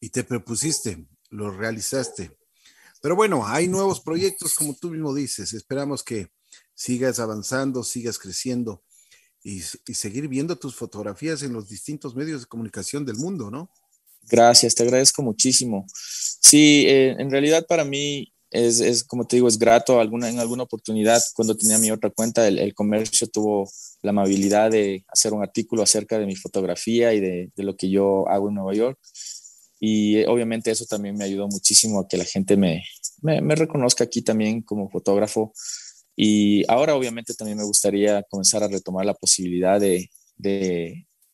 Y te propusiste, lo realizaste. Pero bueno, hay nuevos proyectos, como tú mismo dices. Esperamos que sigas avanzando, sigas creciendo y, seguir viendo tus fotografías en los distintos medios de comunicación del mundo, ¿no? Gracias, te agradezco muchísimo. Sí, eh, en realidad para mí es, como te digo, es grato alguna, en alguna oportunidad cuando tenía mi otra cuenta, el, comercio tuvo la amabilidad de hacer un artículo acerca de mi fotografía y de, lo que yo hago en Nueva York. Y eh, obviamente eso también me ayudó muchísimo a que la gente me, me reconozca aquí también como fotógrafo y ahora obviamente también me gustaría comenzar a retomar la posibilidad de,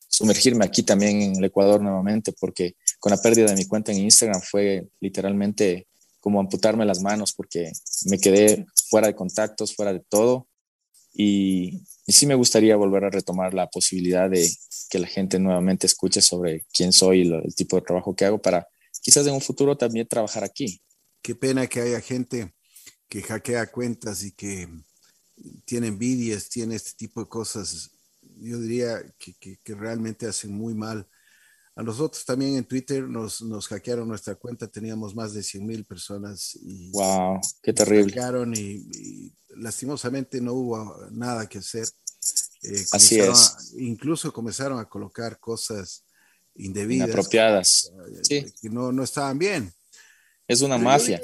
sumergirme aquí también en el Ecuador nuevamente, porque con la pérdida de mi cuenta en Instagram fue literalmente como amputarme las manos porque me quedé fuera de contactos, fuera de todo. Y, sí me gustaría volver a retomar la posibilidad de que la gente nuevamente escuche sobre quién soy y el tipo de trabajo que hago para quizás en un futuro también trabajar aquí. Qué pena que haya gente que hackea cuentas y que tiene envidias, tiene este tipo de cosas, yo diría que, que, realmente hacen muy mal. A nosotros también en Twitter nos, nos hackearon nuestra cuenta, teníamos más de 100 mil personas. Y ¡Wow! ¡Qué terrible! Hackearon y, lastimosamente no hubo nada que hacer. Eh, Así es. incluso comenzaron a colocar cosas indebidas. Inapropiadas. Eh, que no, no estaban bien. Es una mafia.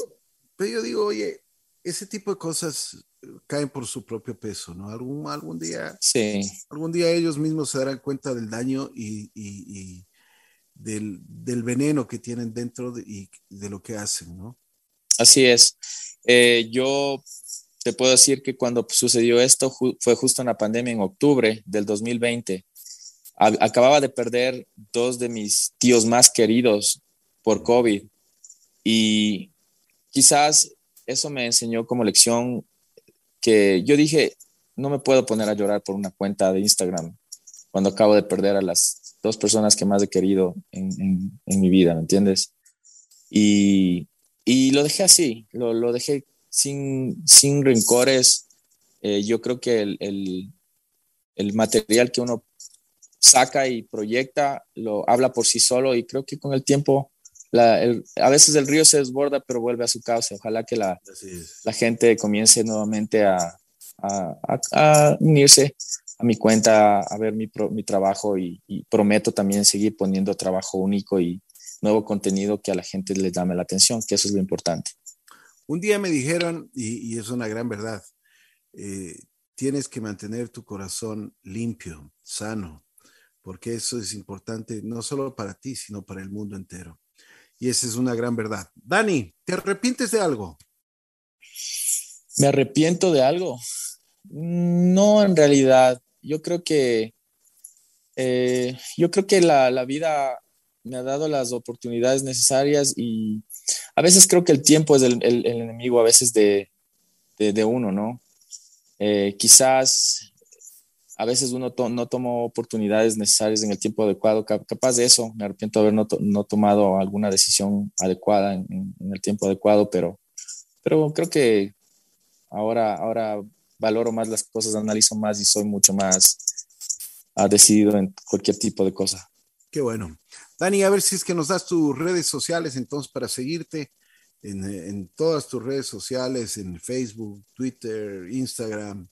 pero yo digo, oye, ese tipo de cosas caen por su propio peso, ¿no? Algún, algún día, sí. algún día ellos mismos se darán cuenta del daño y, y, del, del, veneno que tienen dentro de, y de lo que hacen, ¿no? Así es. Eh, yo te puedo decir que cuando sucedió esto fue justo en la pandemia en octubre del 2020. acababa de perder dos de mis tíos más queridos por COVID Y quizás eso me enseñó como lección que yo dije, no me puedo poner a llorar por una cuenta de Instagram cuando acabo de perder a las dos personas que más he querido en, mi vida, ¿me entiendes? Y, lo dejé así, lo, dejé sin, sin rencores. Eh, yo creo que el, el, material que uno saca y proyecta lo habla por sí solo y creo que con el tiempo a veces el río se desborda pero vuelve a su cauce. Ojalá que la, la gente comience nuevamente a, a, unirse a mi cuenta, a ver mi, mi trabajo y, prometo también seguir poniendo trabajo único y nuevo contenido que a la gente le dame la atención, que eso es lo importante. Un día me dijeron, y, y es una gran verdad, eh, tienes que mantener tu corazón limpio, sano, porque eso es importante no solo para ti, sino para el mundo entero. Y esa es una gran verdad. Dani, ¿te arrepientes de algo? ¿Me arrepiento de algo? No, en realidad. Yo creo que eh, yo creo que la, vida me ha dado las oportunidades necesarias y a veces creo que el tiempo es el, enemigo a veces de, uno, ¿no? Eh, quizás a veces uno no toma oportunidades necesarias en el tiempo adecuado. Capaz de eso, me arrepiento de haber no, tomado alguna decisión adecuada en, el tiempo adecuado, pero, pero creo que ahora, ahora valoro más las cosas, analizo más y soy mucho más uh, decidido en cualquier tipo de cosa. Qué bueno. Dani, a ver si es que nos das tus redes sociales entonces para seguirte en, en todas tus redes sociales, en Facebook, Twitter, Instagram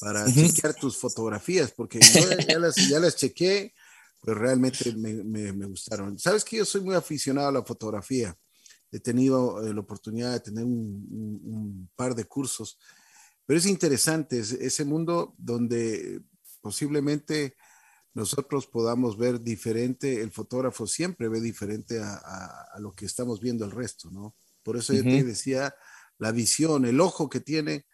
para chequear tus fotografías, porque yo ya las, ya las chequé, pues realmente me, me, gustaron. Sabes que yo soy muy aficionado a la fotografía. He tenido eh, la oportunidad de tener un, un, par de cursos, pero es interesante ese mundo donde posiblemente nosotros podamos ver diferente, el fotógrafo siempre ve diferente a, a, lo que estamos viendo el resto, ¿no? Por eso yo te decía, la visión, el ojo que tiene,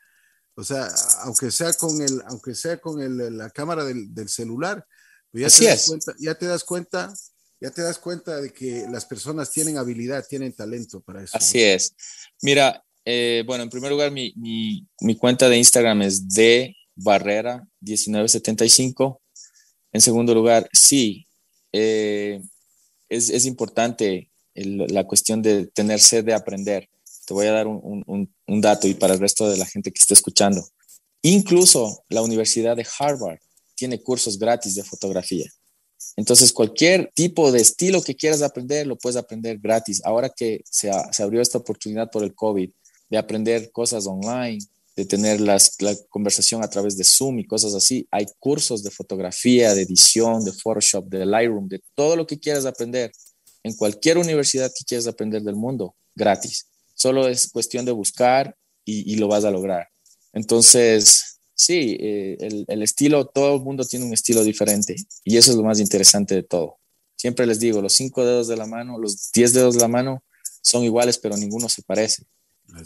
o sea, aunque sea con el, aunque sea con el, la cámara del, del celular, pues ya Así te das es. cuenta, ya te das cuenta, ya te das cuenta de que las personas tienen habilidad, tienen talento para eso. Así es. Mira, eh, bueno, en primer lugar, mi, mi, mi, cuenta de Instagram es de Barrera 1975. En segundo lugar, sí, eh, es, es, importante el, la cuestión de tener sed de aprender. Te voy a dar un, dato y para el resto de la gente que esté escuchando. Incluso la Universidad de Harvard tiene cursos gratis de fotografía. Entonces, cualquier tipo de estilo que quieras aprender, lo puedes aprender gratis. Ahora que se, se abrió esta oportunidad por el COVID de aprender cosas online, de tener las, la conversación a través de Zoom y cosas así, hay cursos de fotografía, de edición, de Photoshop, de Lightroom, de todo lo que quieras aprender en cualquier universidad que quieras aprender del mundo, gratis. Solo es cuestión de buscar y, lo vas a lograr. Entonces, sí, eh, el, estilo, todo el mundo tiene un estilo diferente y eso es lo más interesante de todo. Siempre les digo, los cinco dedos de la mano, los diez dedos de la mano son iguales, pero ninguno se parece.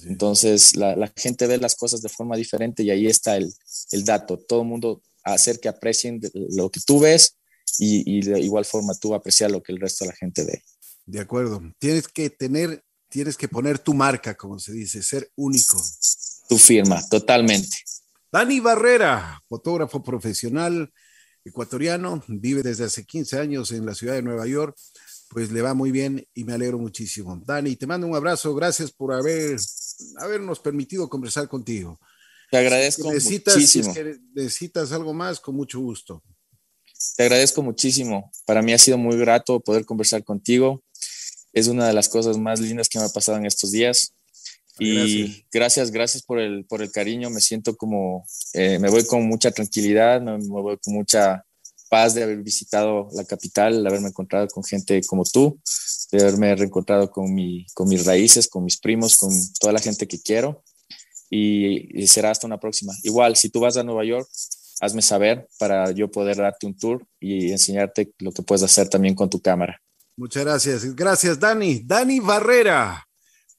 Entonces, la, gente ve las cosas de forma diferente y ahí está el, dato. Todo el mundo hacer que aprecien lo que tú ves y, y, de igual forma tú apreciar lo que el resto de la gente ve. De acuerdo. Tienes que tener tienes que poner tu marca, como se dice, ser único. Tu firma, totalmente. Dani Barrera, fotógrafo profesional ecuatoriano, vive desde hace 15 años en la ciudad de Nueva York, pues le va muy bien y me alegro muchísimo. Dani, te mando un abrazo, gracias por haber, habernos permitido conversar contigo. Te agradezco necesitas, muchísimo. Si necesitas algo más, con mucho gusto. Te agradezco muchísimo. Para mí ha sido muy grato poder conversar contigo es una de las cosas más lindas que me ha pasado en estos días. Y gracias, gracias, por, el, por el cariño. Me siento como, eh, me voy con mucha tranquilidad, me, voy con mucha paz de haber visitado la capital, de haberme encontrado con gente como tú, de haberme reencontrado con, mi, con mis raíces, con mis primos, con toda la gente que quiero. Y, y, será hasta una próxima. Igual, si tú vas a Nueva York, hazme saber para yo poder darte un tour y enseñarte lo que puedes hacer también con tu cámara. Muchas gracias. Gracias, Dani. Dani Barrera.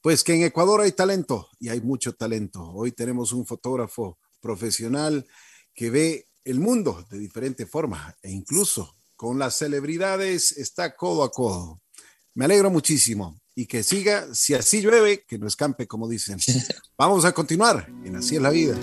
Pues que en Ecuador hay talento y hay mucho talento. Hoy tenemos un fotógrafo profesional que ve el mundo de diferente forma e incluso con las celebridades está codo a codo. Me alegro muchísimo y que siga, si así llueve, que no escampe, como dicen. Vamos a continuar en Así es la vida.